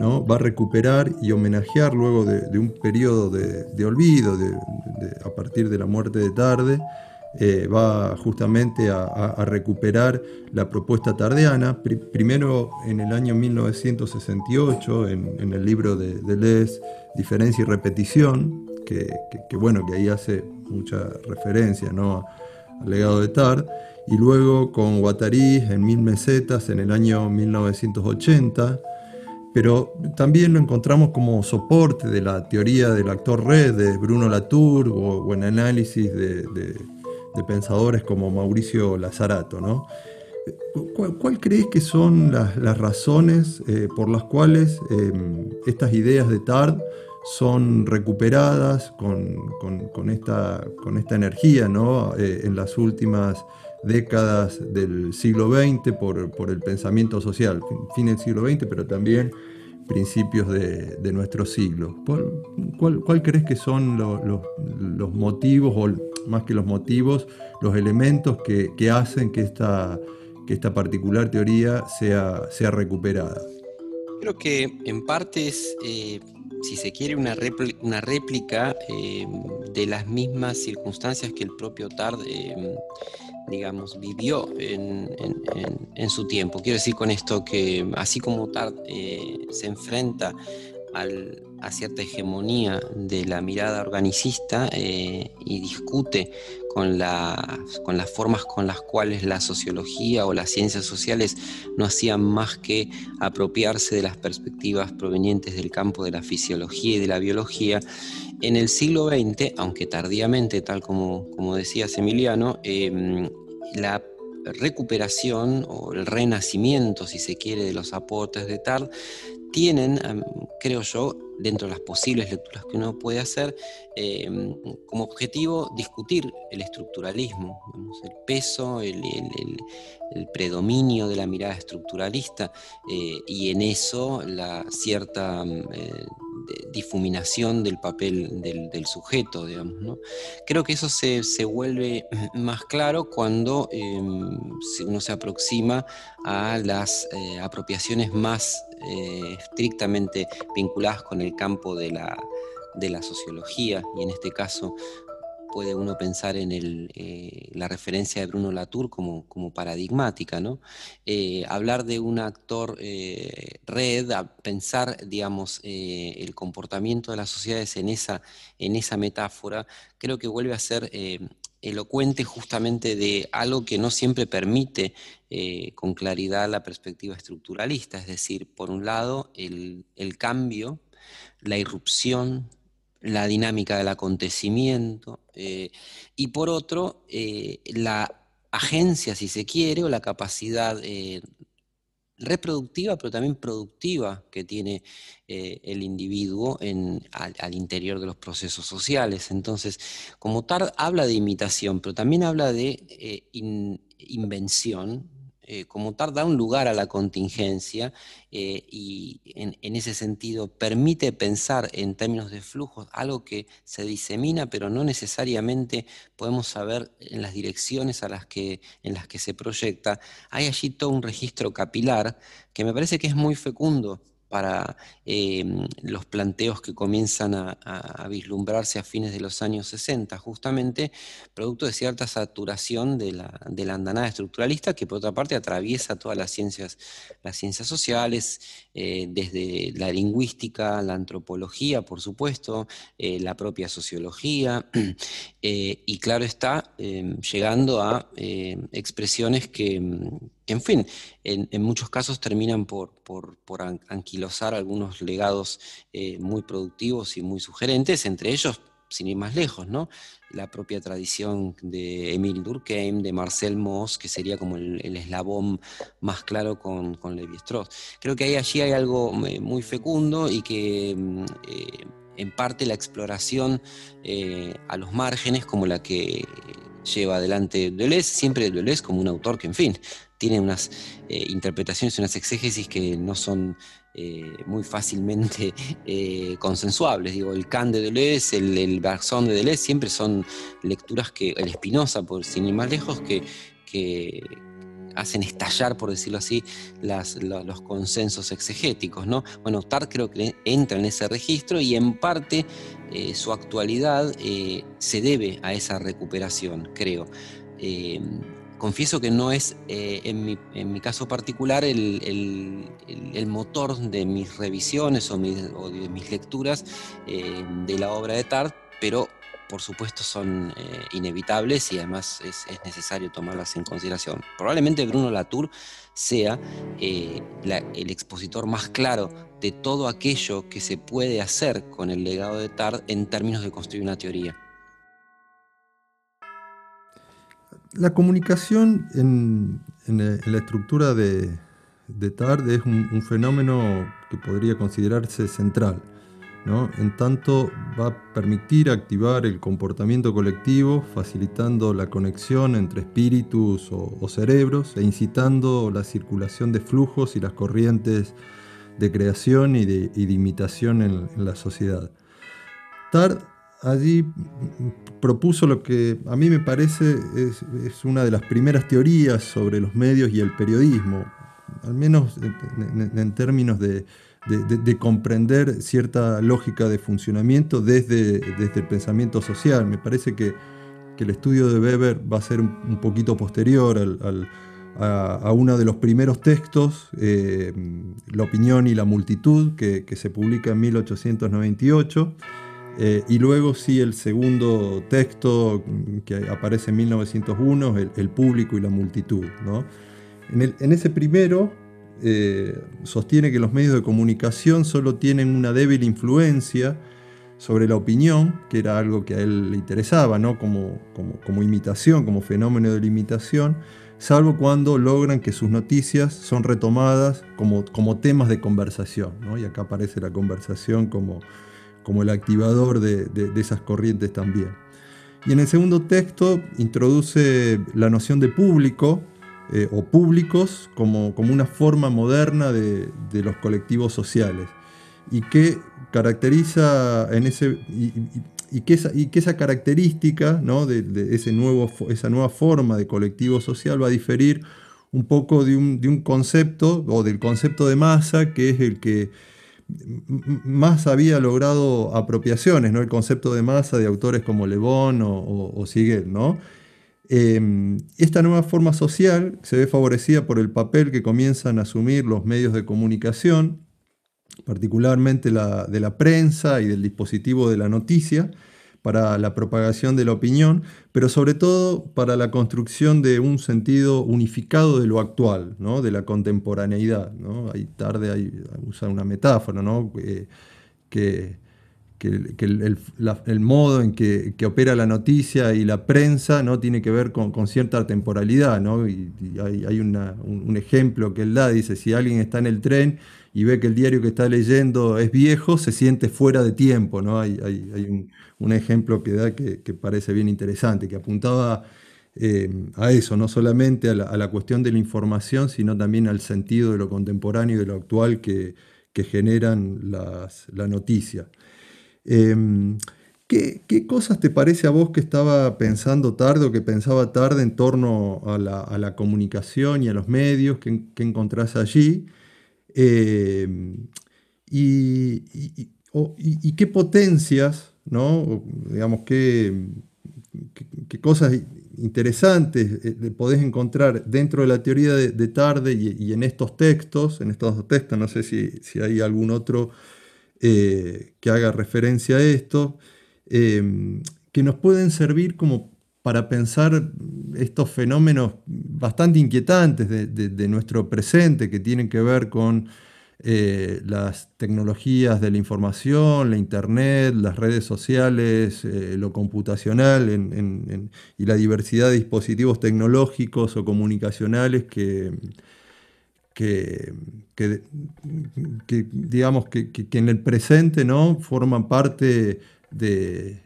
va a recuperar y homenajear luego de, un periodo de, olvido, a partir de la muerte de Tarde, eh, va justamente a, recuperar la propuesta tardeana, primero en el año 1968, en, el libro de Deleuze, Diferencia y Repetición, que, bueno, que ahí hace mucha referencia ¿no? al legado de Tard, y luego con Guattari en Mil Mesetas en el año 1980, pero también lo encontramos como soporte de la teoría del actor red de Bruno Latour o, en análisis de, pensadores como Mauricio Lazarato. ¿no? ¿Cuál, crees que son las, razones eh, por las cuales em, estas ideas de Tard son recuperadas con, esta, con esta, energía ¿no? Eh, en las últimas décadas del siglo XX por, el pensamiento social, fin del siglo XX, pero también principios de, nuestro siglo. ¿Cuál, crees que son los motivos, o más que los motivos, los elementos que, hacen que esta, que esta particular teoría sea, sea recuperada? Creo que en parte es, eh, si se quiere, una, réplica, eh, de las mismas circunstancias que el propio Tard eh, vivió en, su tiempo. Quiero decir con esto que así como Tart eh, se enfrenta a cierta hegemonía de la mirada organicista y discute con, con las formas con las cuales la sociología o las ciencias sociales no hacían más que apropiarse de las perspectivas provenientes del campo de la fisiología y de la biología, en el siglo XX, aunque tardíamente, tal como, como decías Emiliano, em, la recuperación o el renacimiento, si se quiere, de los aportes de Tard tienen, creo yo, dentro de las posibles lecturas que uno puede hacer, em, como objetivo discutir el estructuralismo, el peso, el, predominio de la mirada estructuralista eh, y en eso la cierta, eh, difuminación del papel del, sujeto, digamos. Creo que eso se, vuelve más claro cuando em, uno se aproxima a las eh, apropiaciones más estrictamente vinculadas con el campo de la, de la sociología, y en este caso puede uno pensar en eh, la referencia de Bruno Latour como, como paradigmática, ¿no? Eh, hablar de un actor eh, red, pensar, digamos, el comportamiento de las sociedades en esa, en esa metáfora, creo que vuelve a ser elocuente justamente de algo que no siempre permite con claridad la perspectiva estructuralista, es decir, por un lado, el, el cambio, la irrupción, la dinámica del acontecimiento, eh, y por otro, eh, la agencia, si se quiere, o la capacidad eh, reproductiva, pero también productiva que tiene el individuo en, al, interior de los procesos sociales. Entonces, como tal, habla de imitación, pero también habla de invención, eh, como tal da un lugar a la contingencia eh, y en, ese sentido permite pensar en términos de flujos algo que se disemina pero no necesariamente podemos saber en las direcciones a las que, en las que se proyecta. Hay allí todo un registro capilar que me parece que es muy fecundo para em, los planteos que comienzan a, vislumbrarse a fines de los años 60, justamente producto de cierta saturación de la, andanada estructuralista que por otra parte atraviesa todas las ciencias, las ciencias sociales, eh, desde la lingüística, la antropología, por supuesto, eh, la propia sociología, eh, y claro está, em, llegando a expresiones que en fin, en, muchos casos terminan por, anquilosar algunos legados eh, muy productivos y muy sugerentes, entre ellos, sin ir más lejos, ¿no? la propia tradición de Emile Durkheim, de Marcel Mauss, que sería como el, eslabón más claro con, Levi-Strauss. Creo que allí hay algo eh, muy fecundo y que mm, eh, en parte la exploración a los márgenes, como la que lleva adelante Deleuze, siempre Deleuze como un autor que, en fin, tiene unas eh, interpretaciones, unas exégesis que no son eh, muy fácilmente eh, consensuables. Digo, el Kant de Deleuze, el, el Bergson de Deleuze, siempre son lecturas que, el Spinoza, por sin ir más lejos, que hacen estallar, por decirlo así, los consensos exegéticos. ¿no? Bueno, Tart creo que entra en ese registro y en parte su actualidad se debe a esa recuperación, creo confieso que no es, eh, en, mi, caso particular, el, motor de mis revisiones o, de mis lecturas eh, de la obra de Tart, pero por supuesto son eh, inevitables y además es, necesario tomarlas en consideración. Probablemente Bruno Latour sea el expositor más claro de todo aquello que se puede hacer con el legado de Tart en términos de construir una teoría. La comunicación en, la estructura de TARD es un, fenómeno que podría considerarse central. En tanto va a permitir activar el comportamiento colectivo, facilitando la conexión entre espíritus o, cerebros e incitando la circulación de flujos y las corrientes de creación y de, imitación en, en la sociedad. TARD allí propuso lo que a mí me parece es, una de las primeras teorías sobre los medios y el periodismo, al menos en, términos de, comprender cierta lógica de funcionamiento desde, desde, el pensamiento social. Me parece que, el estudio de Weber va a ser un, poquito posterior a, uno de los primeros textos, eh, La opinión y la multitud, que, que se publica en 1898 eh, y luego sí el segundo texto que aparece en 1901, el, público y la multitud. En, ese primero eh, sostiene que los medios de comunicación solo tienen una débil influencia sobre la opinión, que era algo que a él le interesaba, ¿no? como, como, imitación, como fenómeno de la imitación, salvo cuando logran que sus noticias son retomadas como, como temas de conversación. Y acá aparece la conversación como como el activador de, esas corrientes también. Y en el segundo texto introduce la noción de público eh, o públicos como, como, una forma moderna de, los colectivos sociales y que caracteriza en ese. Y, que, esa, y que esa característica ¿no? de, ese nuevo, esa nueva forma de colectivo social va a diferir un poco de un, de un concepto o del concepto de masa que es el que más había logrado apropiaciones, ¿no? El concepto de masa de autores como Le Bon o, o, ¿no? Em, esta nueva forma social se ve favorecida por el papel que comienzan a asumir los medios de comunicación, particularmente la, de la prensa y del dispositivo de la noticia, para la propagación de la opinión, pero sobre todo para la construcción de un sentido unificado de lo actual, ¿no? de la contemporaneidad. ¿no? Ahí tarde hay, usar una metáfora, ¿no? Eh, que que, el, modo en que, opera la noticia y la prensa ¿no? tiene que ver con, cierta temporalidad. ¿no? Y, hay, un, ejemplo que él da, dice, si alguien está en el tren y ve que el diario que está leyendo es viejo, se siente fuera de tiempo. ¿no? Hay, un, ejemplo que da que, parece bien interesante, que apuntaba eh, a eso, no solamente a la, cuestión de la información, sino también al sentido de lo contemporáneo y de lo actual que, generan las, la noticia. Em, ¿qué, cosas te parece a vos que estaba pensando tarde o que pensaba tarde en torno a la, comunicación y a los medios que, encontrás allí? Em, y, qué potencias, ¿no? digamos, qué, cosas interesantes eh, podés encontrar dentro de la teoría de, tarde y, en estos textos, en estos textos, no sé si, si hay algún otro eh, que haga referencia a esto, em, que nos pueden servir como para pensar estos fenómenos bastante inquietantes de, nuestro presente, que tienen que ver con eh, las tecnologías de la información, la Internet, las redes sociales, eh, lo computacional y la diversidad de dispositivos tecnológicos o comunicacionales que, que, digamos que, en el presente ¿no? forman parte de,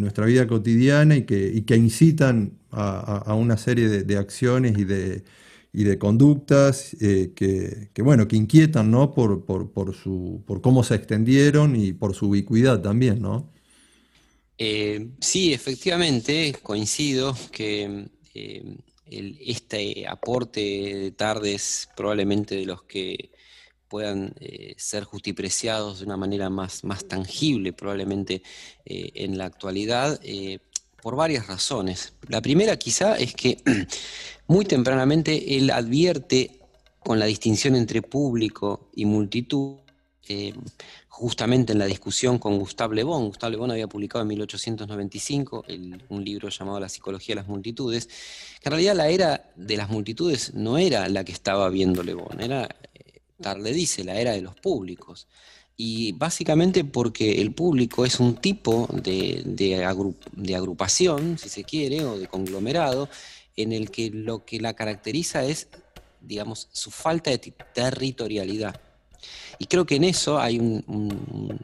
nuestra vida cotidiana y que, que incitan a, una serie de, acciones y de, y de conductas eh, que, bueno, que inquietan ¿no? por, por, su, por cómo se extendieron y por su ubicuidad también. ¿no? Eh, sí, efectivamente, coincido que eh, este aporte de tardes probablemente de los que puedan eh, ser justipreciados de una manera más, más tangible probablemente eh, en la actualidad, eh, por varias razones. La primera quizá es que muy tempranamente él advierte con la distinción entre público y multitud, justamente en la discusión con Gustave Le Bon. Gustave Le Bon había publicado en 1895 un libro llamado La psicología de las multitudes, que en realidad la era de las multitudes no era la que estaba viendo Le Bon, era, eh, Tarle dice, la era de los públicos. Y básicamente porque el público es un tipo de, de agrupación, si se quiere, o de conglomerado, en el que lo que la caracteriza es, digamos, su falta de territorialidad. Y creo que en eso hay un,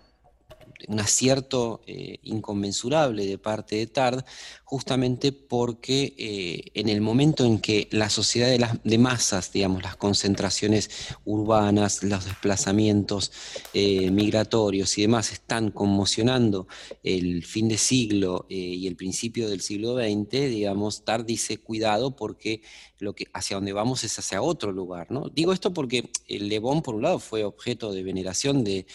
acierto eh, inconmensurable de parte de Tard, justamente porque eh, en el momento en que la sociedad de, las, de masas, digamos, las concentraciones urbanas, los desplazamientos eh, migratorios y demás están conmocionando el fin de siglo y el principio del siglo XX, digamos, Tard dice cuidado porque lo que, hacia donde vamos es hacia otro lugar. ¿no? Digo esto porque el Le Bon, por un lado, fue objeto de veneración de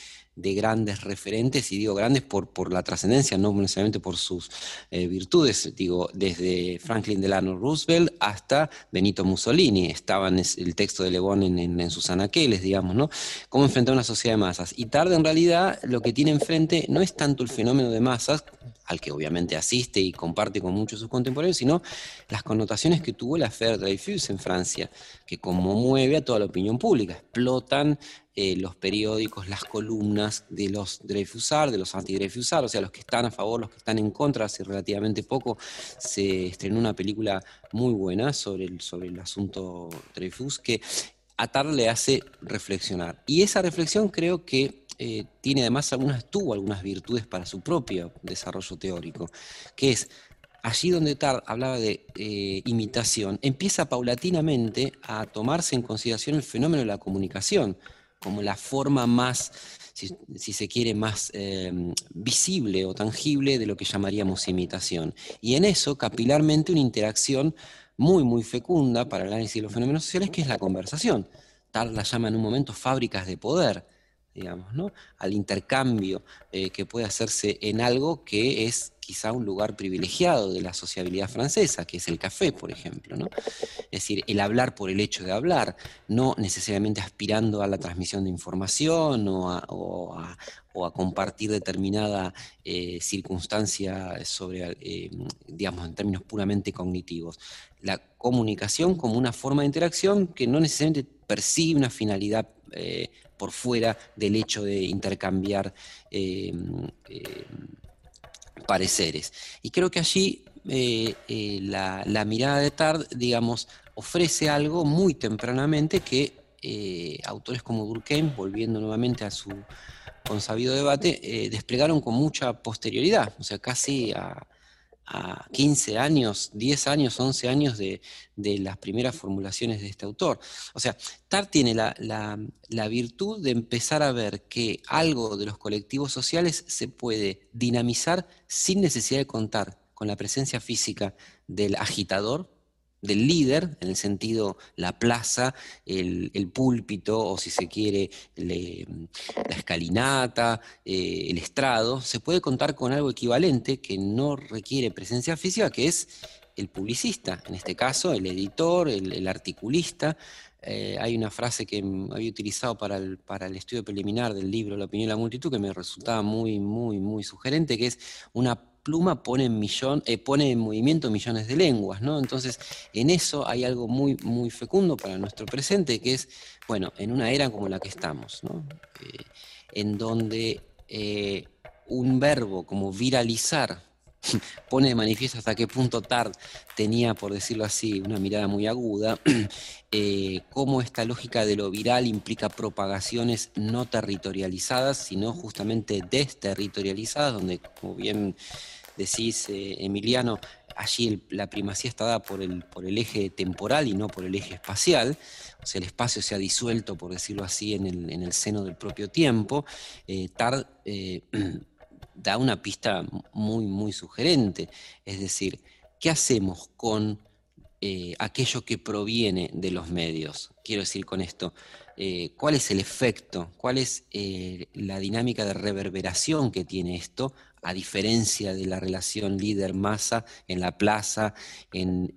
de grandes referentes, y digo grandes por, por la trascendencia, no necesariamente por sus eh, virtudes, digo, desde Franklin Delano Roosevelt hasta Benito Mussolini, estaban el texto de Le Bon en, en, sus anaqueles, digamos, ¿no? Cómo enfrentar una sociedad de masas. Y tarde en realidad lo que tiene enfrente no es tanto el fenómeno de masas, al que obviamente asiste y comparte con muchos de sus contemporáneos, sino las connotaciones que tuvo la affaire Dreyfus en Francia, que conmueve a toda la opinión pública. Explotan eh, los periódicos, las columnas de los Dreyfusar, de los anti-Dreyfusar, o sea, los que están a favor, los que están en contra. Hace relativamente poco se estrenó una película muy buena sobre el, sobre el asunto Dreyfus que a le hace reflexionar. Y esa reflexión creo que eh, tiene además algunas, tuvo algunas virtudes para su propio desarrollo teórico, que es allí donde Tar hablaba de eh, imitación, empieza paulatinamente a tomarse en consideración el fenómeno de la comunicación. como la forma más, si, se quiere, más em, visible o tangible de lo que llamaríamos imitación. Y en eso, capilarmente, una interacción muy, muy fecunda para el análisis de los fenómenos sociales, que es la conversación. Tal la llama en un momento fábricas de poder digamos, ¿no? al intercambio eh, que puede hacerse en algo que es quizá un lugar privilegiado de la sociabilidad francesa, que es el café, por ejemplo. ¿no? Es decir, el hablar por el hecho de hablar, no necesariamente aspirando a la transmisión de información o a, compartir determinada eh, circunstancia sobre, eh, digamos, en términos puramente cognitivos. La comunicación como una forma de interacción que no necesariamente persigue una finalidad por fuera del hecho de intercambiar eh, eh, pareceres. Y creo que allí eh, la, mirada de Tard, digamos, ofrece algo muy tempranamente que autores como Durkheim, volviendo nuevamente a su consabido debate, desplegaron con mucha posterioridad, o sea, casi a, a 15 años, 10 años, 11 años de, las primeras formulaciones de este autor. O sea, Tar tiene la, virtud de empezar a ver que algo de los colectivos sociales se puede dinamizar sin necesidad de contar con la presencia física del agitador, del líder, en el sentido la plaza, el, púlpito, o si se quiere, la escalinata, eh, el estrado, se puede contar con algo equivalente que no requiere presencia física, que es el publicista, en este caso el editor, el, articulista. Eh, hay una frase que había utilizado para el, para el estudio preliminar del libro La opinión de la multitud que me resultaba muy, muy, muy sugerente, que es una pluma pone en, millón, eh, pone en movimiento millones de lenguas, ¿no? Entonces, en eso hay algo muy, muy fecundo para nuestro presente, que es, bueno, en una era como la que estamos, ¿no? Eh, en donde eh, un verbo como viralizar pone de manifiesto hasta qué punto Tard tenía, por decirlo así, una mirada muy aguda, cómo esta lógica de lo viral implica propagaciones no territorializadas, sino justamente desterritorializadas, donde, como bien decís, eh, Emiliano, allí la primacía está dada por el, por el eje temporal y no por el eje espacial, o sea, el espacio se ha disuelto, por decirlo así, en el, seno del propio tiempo. Eh, Tard eh, da una pista muy, muy sugerente, es decir, ¿qué hacemos con aquello que proviene de los medios? Quiero decir con esto, ¿cuál es el efecto? ¿Cuál es la dinámica de reverberación que tiene esto a diferencia de la relación líder-masa en la plaza, en,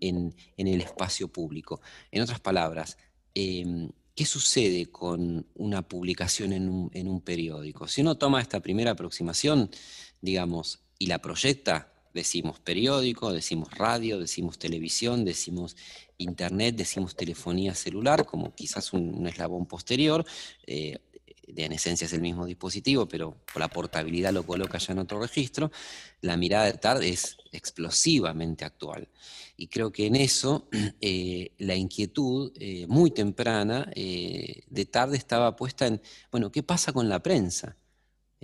el espacio público. En otras palabras, em, ¿qué sucede con una publicación en un, periódico? Si uno toma esta primera aproximación, digamos, y la proyecta, decimos periódico, decimos radio, decimos televisión, decimos internet, decimos telefonía celular, como quizás un, eslabón posterior, eh, en esencia es el mismo dispositivo, pero por la portabilidad lo coloca ya en otro registro, la mirada de TARD es explosivamente actual. Y creo que en eso eh, la inquietud eh, muy temprana eh, de TARD estaba puesta en, bueno, ¿qué pasa con la prensa?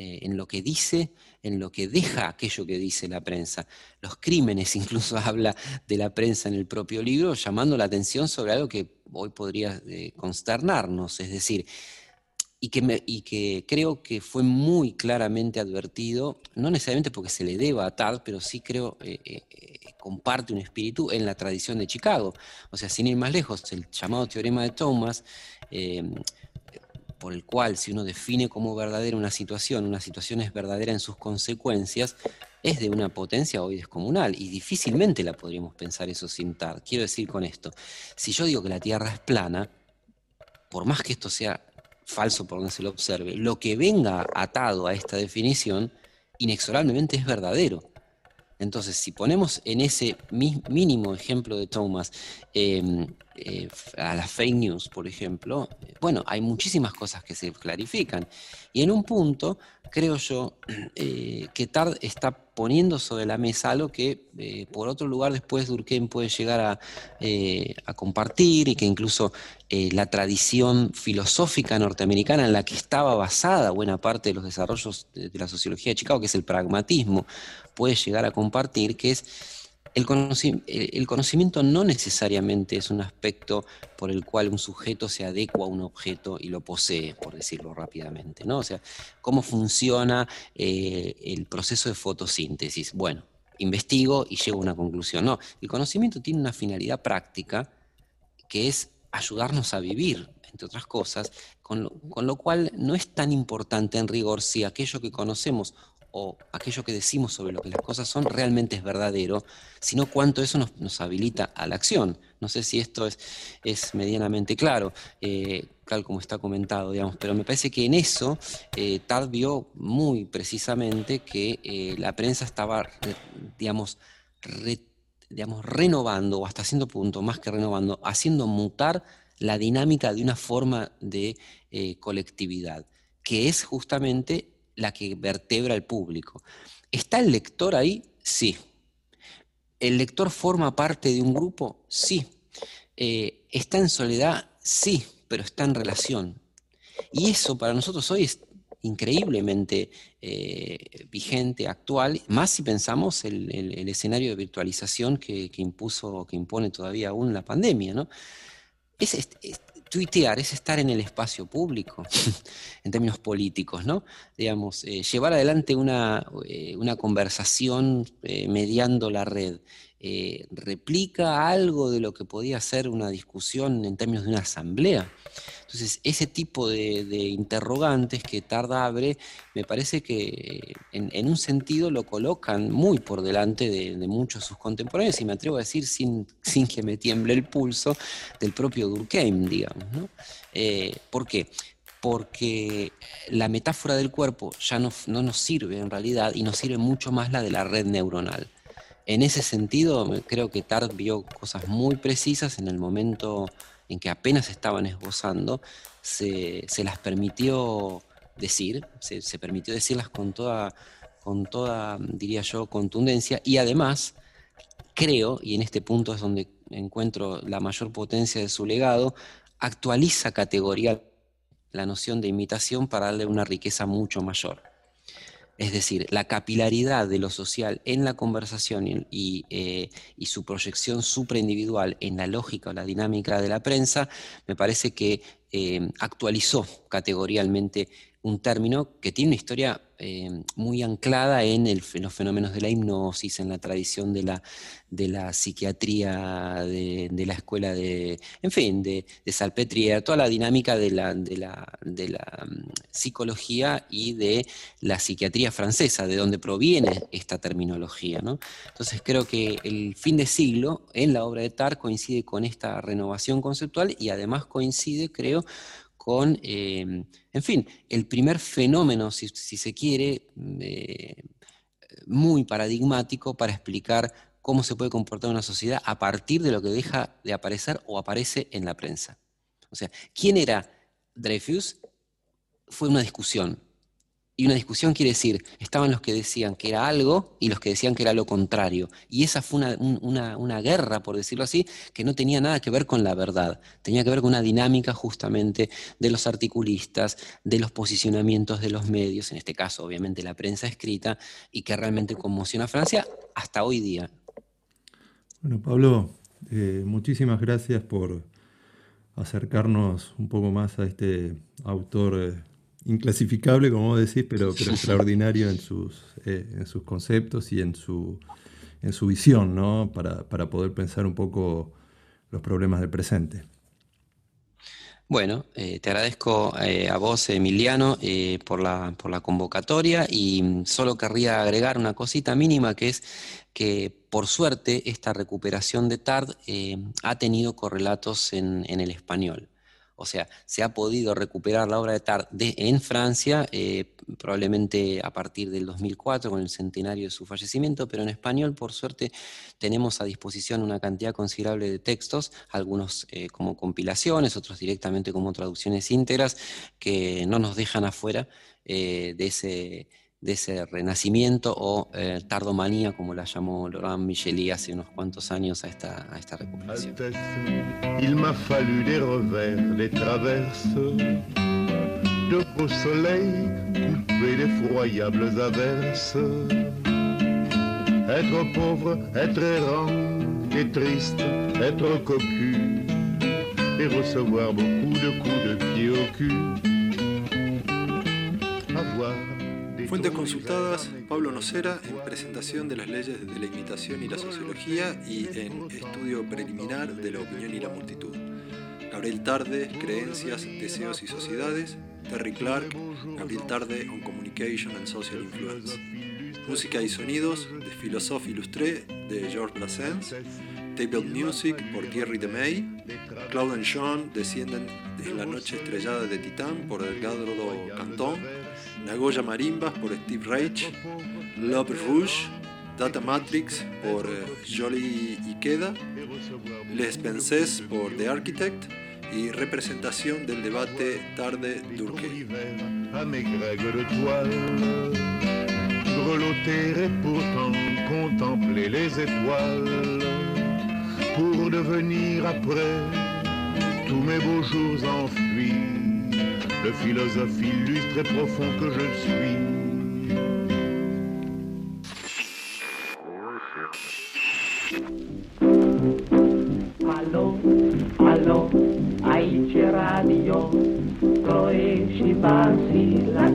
en lo que dice, en lo que deja aquello que dice la prensa. Los crímenes incluso habla de la prensa en el propio libro, llamando la atención sobre algo que hoy podría consternarnos, es decir, y que, y que creo que fue muy claramente advertido, no necesariamente porque se le deba a Tard, pero sí creo eh, eh, eh, comparte un espíritu en la tradición de Chicago. O sea, sin ir más lejos, el llamado teorema de Thomas, por el cual si uno define como verdadera una situación, una situación es verdadera en sus consecuencias, es de una potencia hoy descomunal y difícilmente la podríamos pensar eso sin Tard. Quiero decir con esto, si yo digo que la Tierra es plana, por más que esto sea falso por donde se lo observe, lo que venga atado a esta definición inexorablemente es verdadero. Entonces, si ponemos en ese mínimo ejemplo de Thomas em, eh, a las fake news, por ejemplo, bueno, hay muchísimas cosas que se clarifican. Y en un punto, creo yo, eh, que Tard está poniendo sobre la mesa algo que, eh, por otro lugar, después Durkheim puede llegar a, a compartir y que incluso la tradición filosófica norteamericana en la que estaba basada buena parte de los desarrollos de, de la sociología de Chicago, que es el pragmatismo, puede llegar a compartir, que es el, conocimiento no necesariamente es un aspecto por el cual un sujeto se adecua a un objeto y lo posee, por decirlo rápidamente, ¿no? O sea, cómo funciona eh, el proceso de fotosíntesis. Bueno, investigo y llego a una conclusión. No, el conocimiento tiene una finalidad práctica que es ayudarnos a vivir, entre otras cosas, con lo, cual no es tan importante en rigor si aquello que conocemos o aquello que decimos sobre lo que las cosas son realmente es verdadero, sino cuánto eso nos, habilita a la acción. No sé si esto es, medianamente claro, eh, tal como está comentado, digamos, pero me parece que en eso eh, Tard vio muy precisamente que eh, la prensa estaba, digamos, digamos, renovando, o hasta cierto punto, más que renovando, haciendo mutar la dinámica de una forma de eh, colectividad, que es justamente la que vertebra el público. ¿Está el lector ahí? Sí. ¿El lector forma parte de un grupo? Sí. Eh, ¿Está en soledad? Sí, pero está en relación. Y eso para nosotros hoy es increíblemente eh, vigente, actual, más si pensamos el, el, escenario de virtualización que, que, impuso, que impone todavía aún la pandemia, ¿no? es, tuitear, es estar en el espacio público, en términos políticos, ¿no? Digamos, eh, llevar adelante una, eh, conversación eh, mediando la red. replica algo de lo que podía ser una discusión en términos de una asamblea. Entonces, ese tipo de, interrogantes que Tarda abre, me parece que en, un sentido lo colocan muy por delante de, muchos de sus contemporáneos, y me atrevo a decir sin, sin que me tiemble el pulso, del propio Durkheim, digamos. ¿no? Eh, ¿Por qué? porque la metáfora del cuerpo ya no, no, nos sirve en realidad y nos sirve mucho más la de la red neuronal. En ese sentido, creo que Tard vio cosas muy precisas en el momento en que apenas estaban esbozando, se, las permitió decir, se, permitió decirlas con toda, con toda, diría yo, contundencia y además creo, y en este punto es donde encuentro la mayor potencia de su legado, actualiza categorial la noción de imitación para darle una riqueza mucho mayor. Es decir, la capilaridad de lo social en la conversación y, eh, su proyección supraindividual en la lógica o la dinámica de la prensa, me parece que eh, actualizó categorialmente un término que tiene una historia eh, muy anclada en, los fenómenos de la hipnosis, en la tradición de la, psiquiatría, de, la escuela de, en fin, de, de Salpetriere, toda la dinámica de la mm, psicología y de la psiquiatría francesa, de donde proviene esta terminología. ¿no? Entonces creo que el fin de siglo en la obra de Tar coincide con esta renovación conceptual y además coincide, creo, con, em, en fin, el primer fenómeno, si, se quiere, eh, muy paradigmático para explicar cómo se puede comportar una sociedad a partir de lo que deja de aparecer o aparece en la prensa. O sea, ¿quién era Dreyfus? Fue una discusión. Y una discusión quiere decir, estaban los que decían que era algo y los que decían que era lo contrario. Y esa fue una, guerra, por decirlo así, que no tenía nada que ver con la verdad. Tenía que ver con una dinámica justamente de los articulistas, de los posicionamientos de los medios, en este caso obviamente la prensa escrita, y que realmente conmociona a Francia hasta hoy día. Bueno, Pablo, eh, muchísimas gracias por acercarnos un poco más a este autor. Eh, inclasificable, como vos decís, pero, pero extraordinario en sus, eh, en sus conceptos y en su, en su visión, ¿no? Para, poder pensar un poco los problemas del presente. Bueno, eh, te agradezco eh, a vos, Emiliano, por, la, por la convocatoria y solo querría agregar una cosita mínima que es que por suerte esta recuperación de TARD ha tenido correlatos en, en el español. O sea, se ha podido recuperar la obra de Tard en Francia, eh, probablemente a partir del 2004, con el centenario de su fallecimiento, pero en español, por suerte, tenemos a disposición una cantidad considerable de textos, algunos eh, como compilaciones, otros directamente como traducciones íntegras, que no nos dejan afuera eh, de ese de ese renacimiento o eh, tardomanía, como la llamó Laurent Micheli hace unos cuantos años a esta, a esta recuperación. Il m'a fallu des revers, des traverses, de beaux soleils coupés d'effroyables averses. être pauvre, être errant et triste, être cocu et recevoir beaucoup de coups de pied au cul. Fuentes consultadas, Pablo Nocera en presentación de las leyes de la imitación y la sociología y en estudio preliminar de la opinión y la multitud. Gabriel Tarde, Creencias, Deseos y Sociedades, Terry Clark, Gabriel Tarde on Communication and Social Influence. Música y sonidos de Philosophe Illustré de Georges Brassens, Table Music por Thierry DeMay, Claude and Sean descienden en la noche estrellada de Titán por Delgado Cantón, Nagoya Marimbas por Steve Reich, Love Rouge, Data Matrix por eh, Jolie Ikeda, Les Pensées por The Architect y representación del debate tarde Durkheim. Grelotter et pourtant contempler les étoiles pour devenir après tous mes beaux jours enfuis le philosophe illustre et profond que je suis. Allo, allo, aici radio, croiești și basi la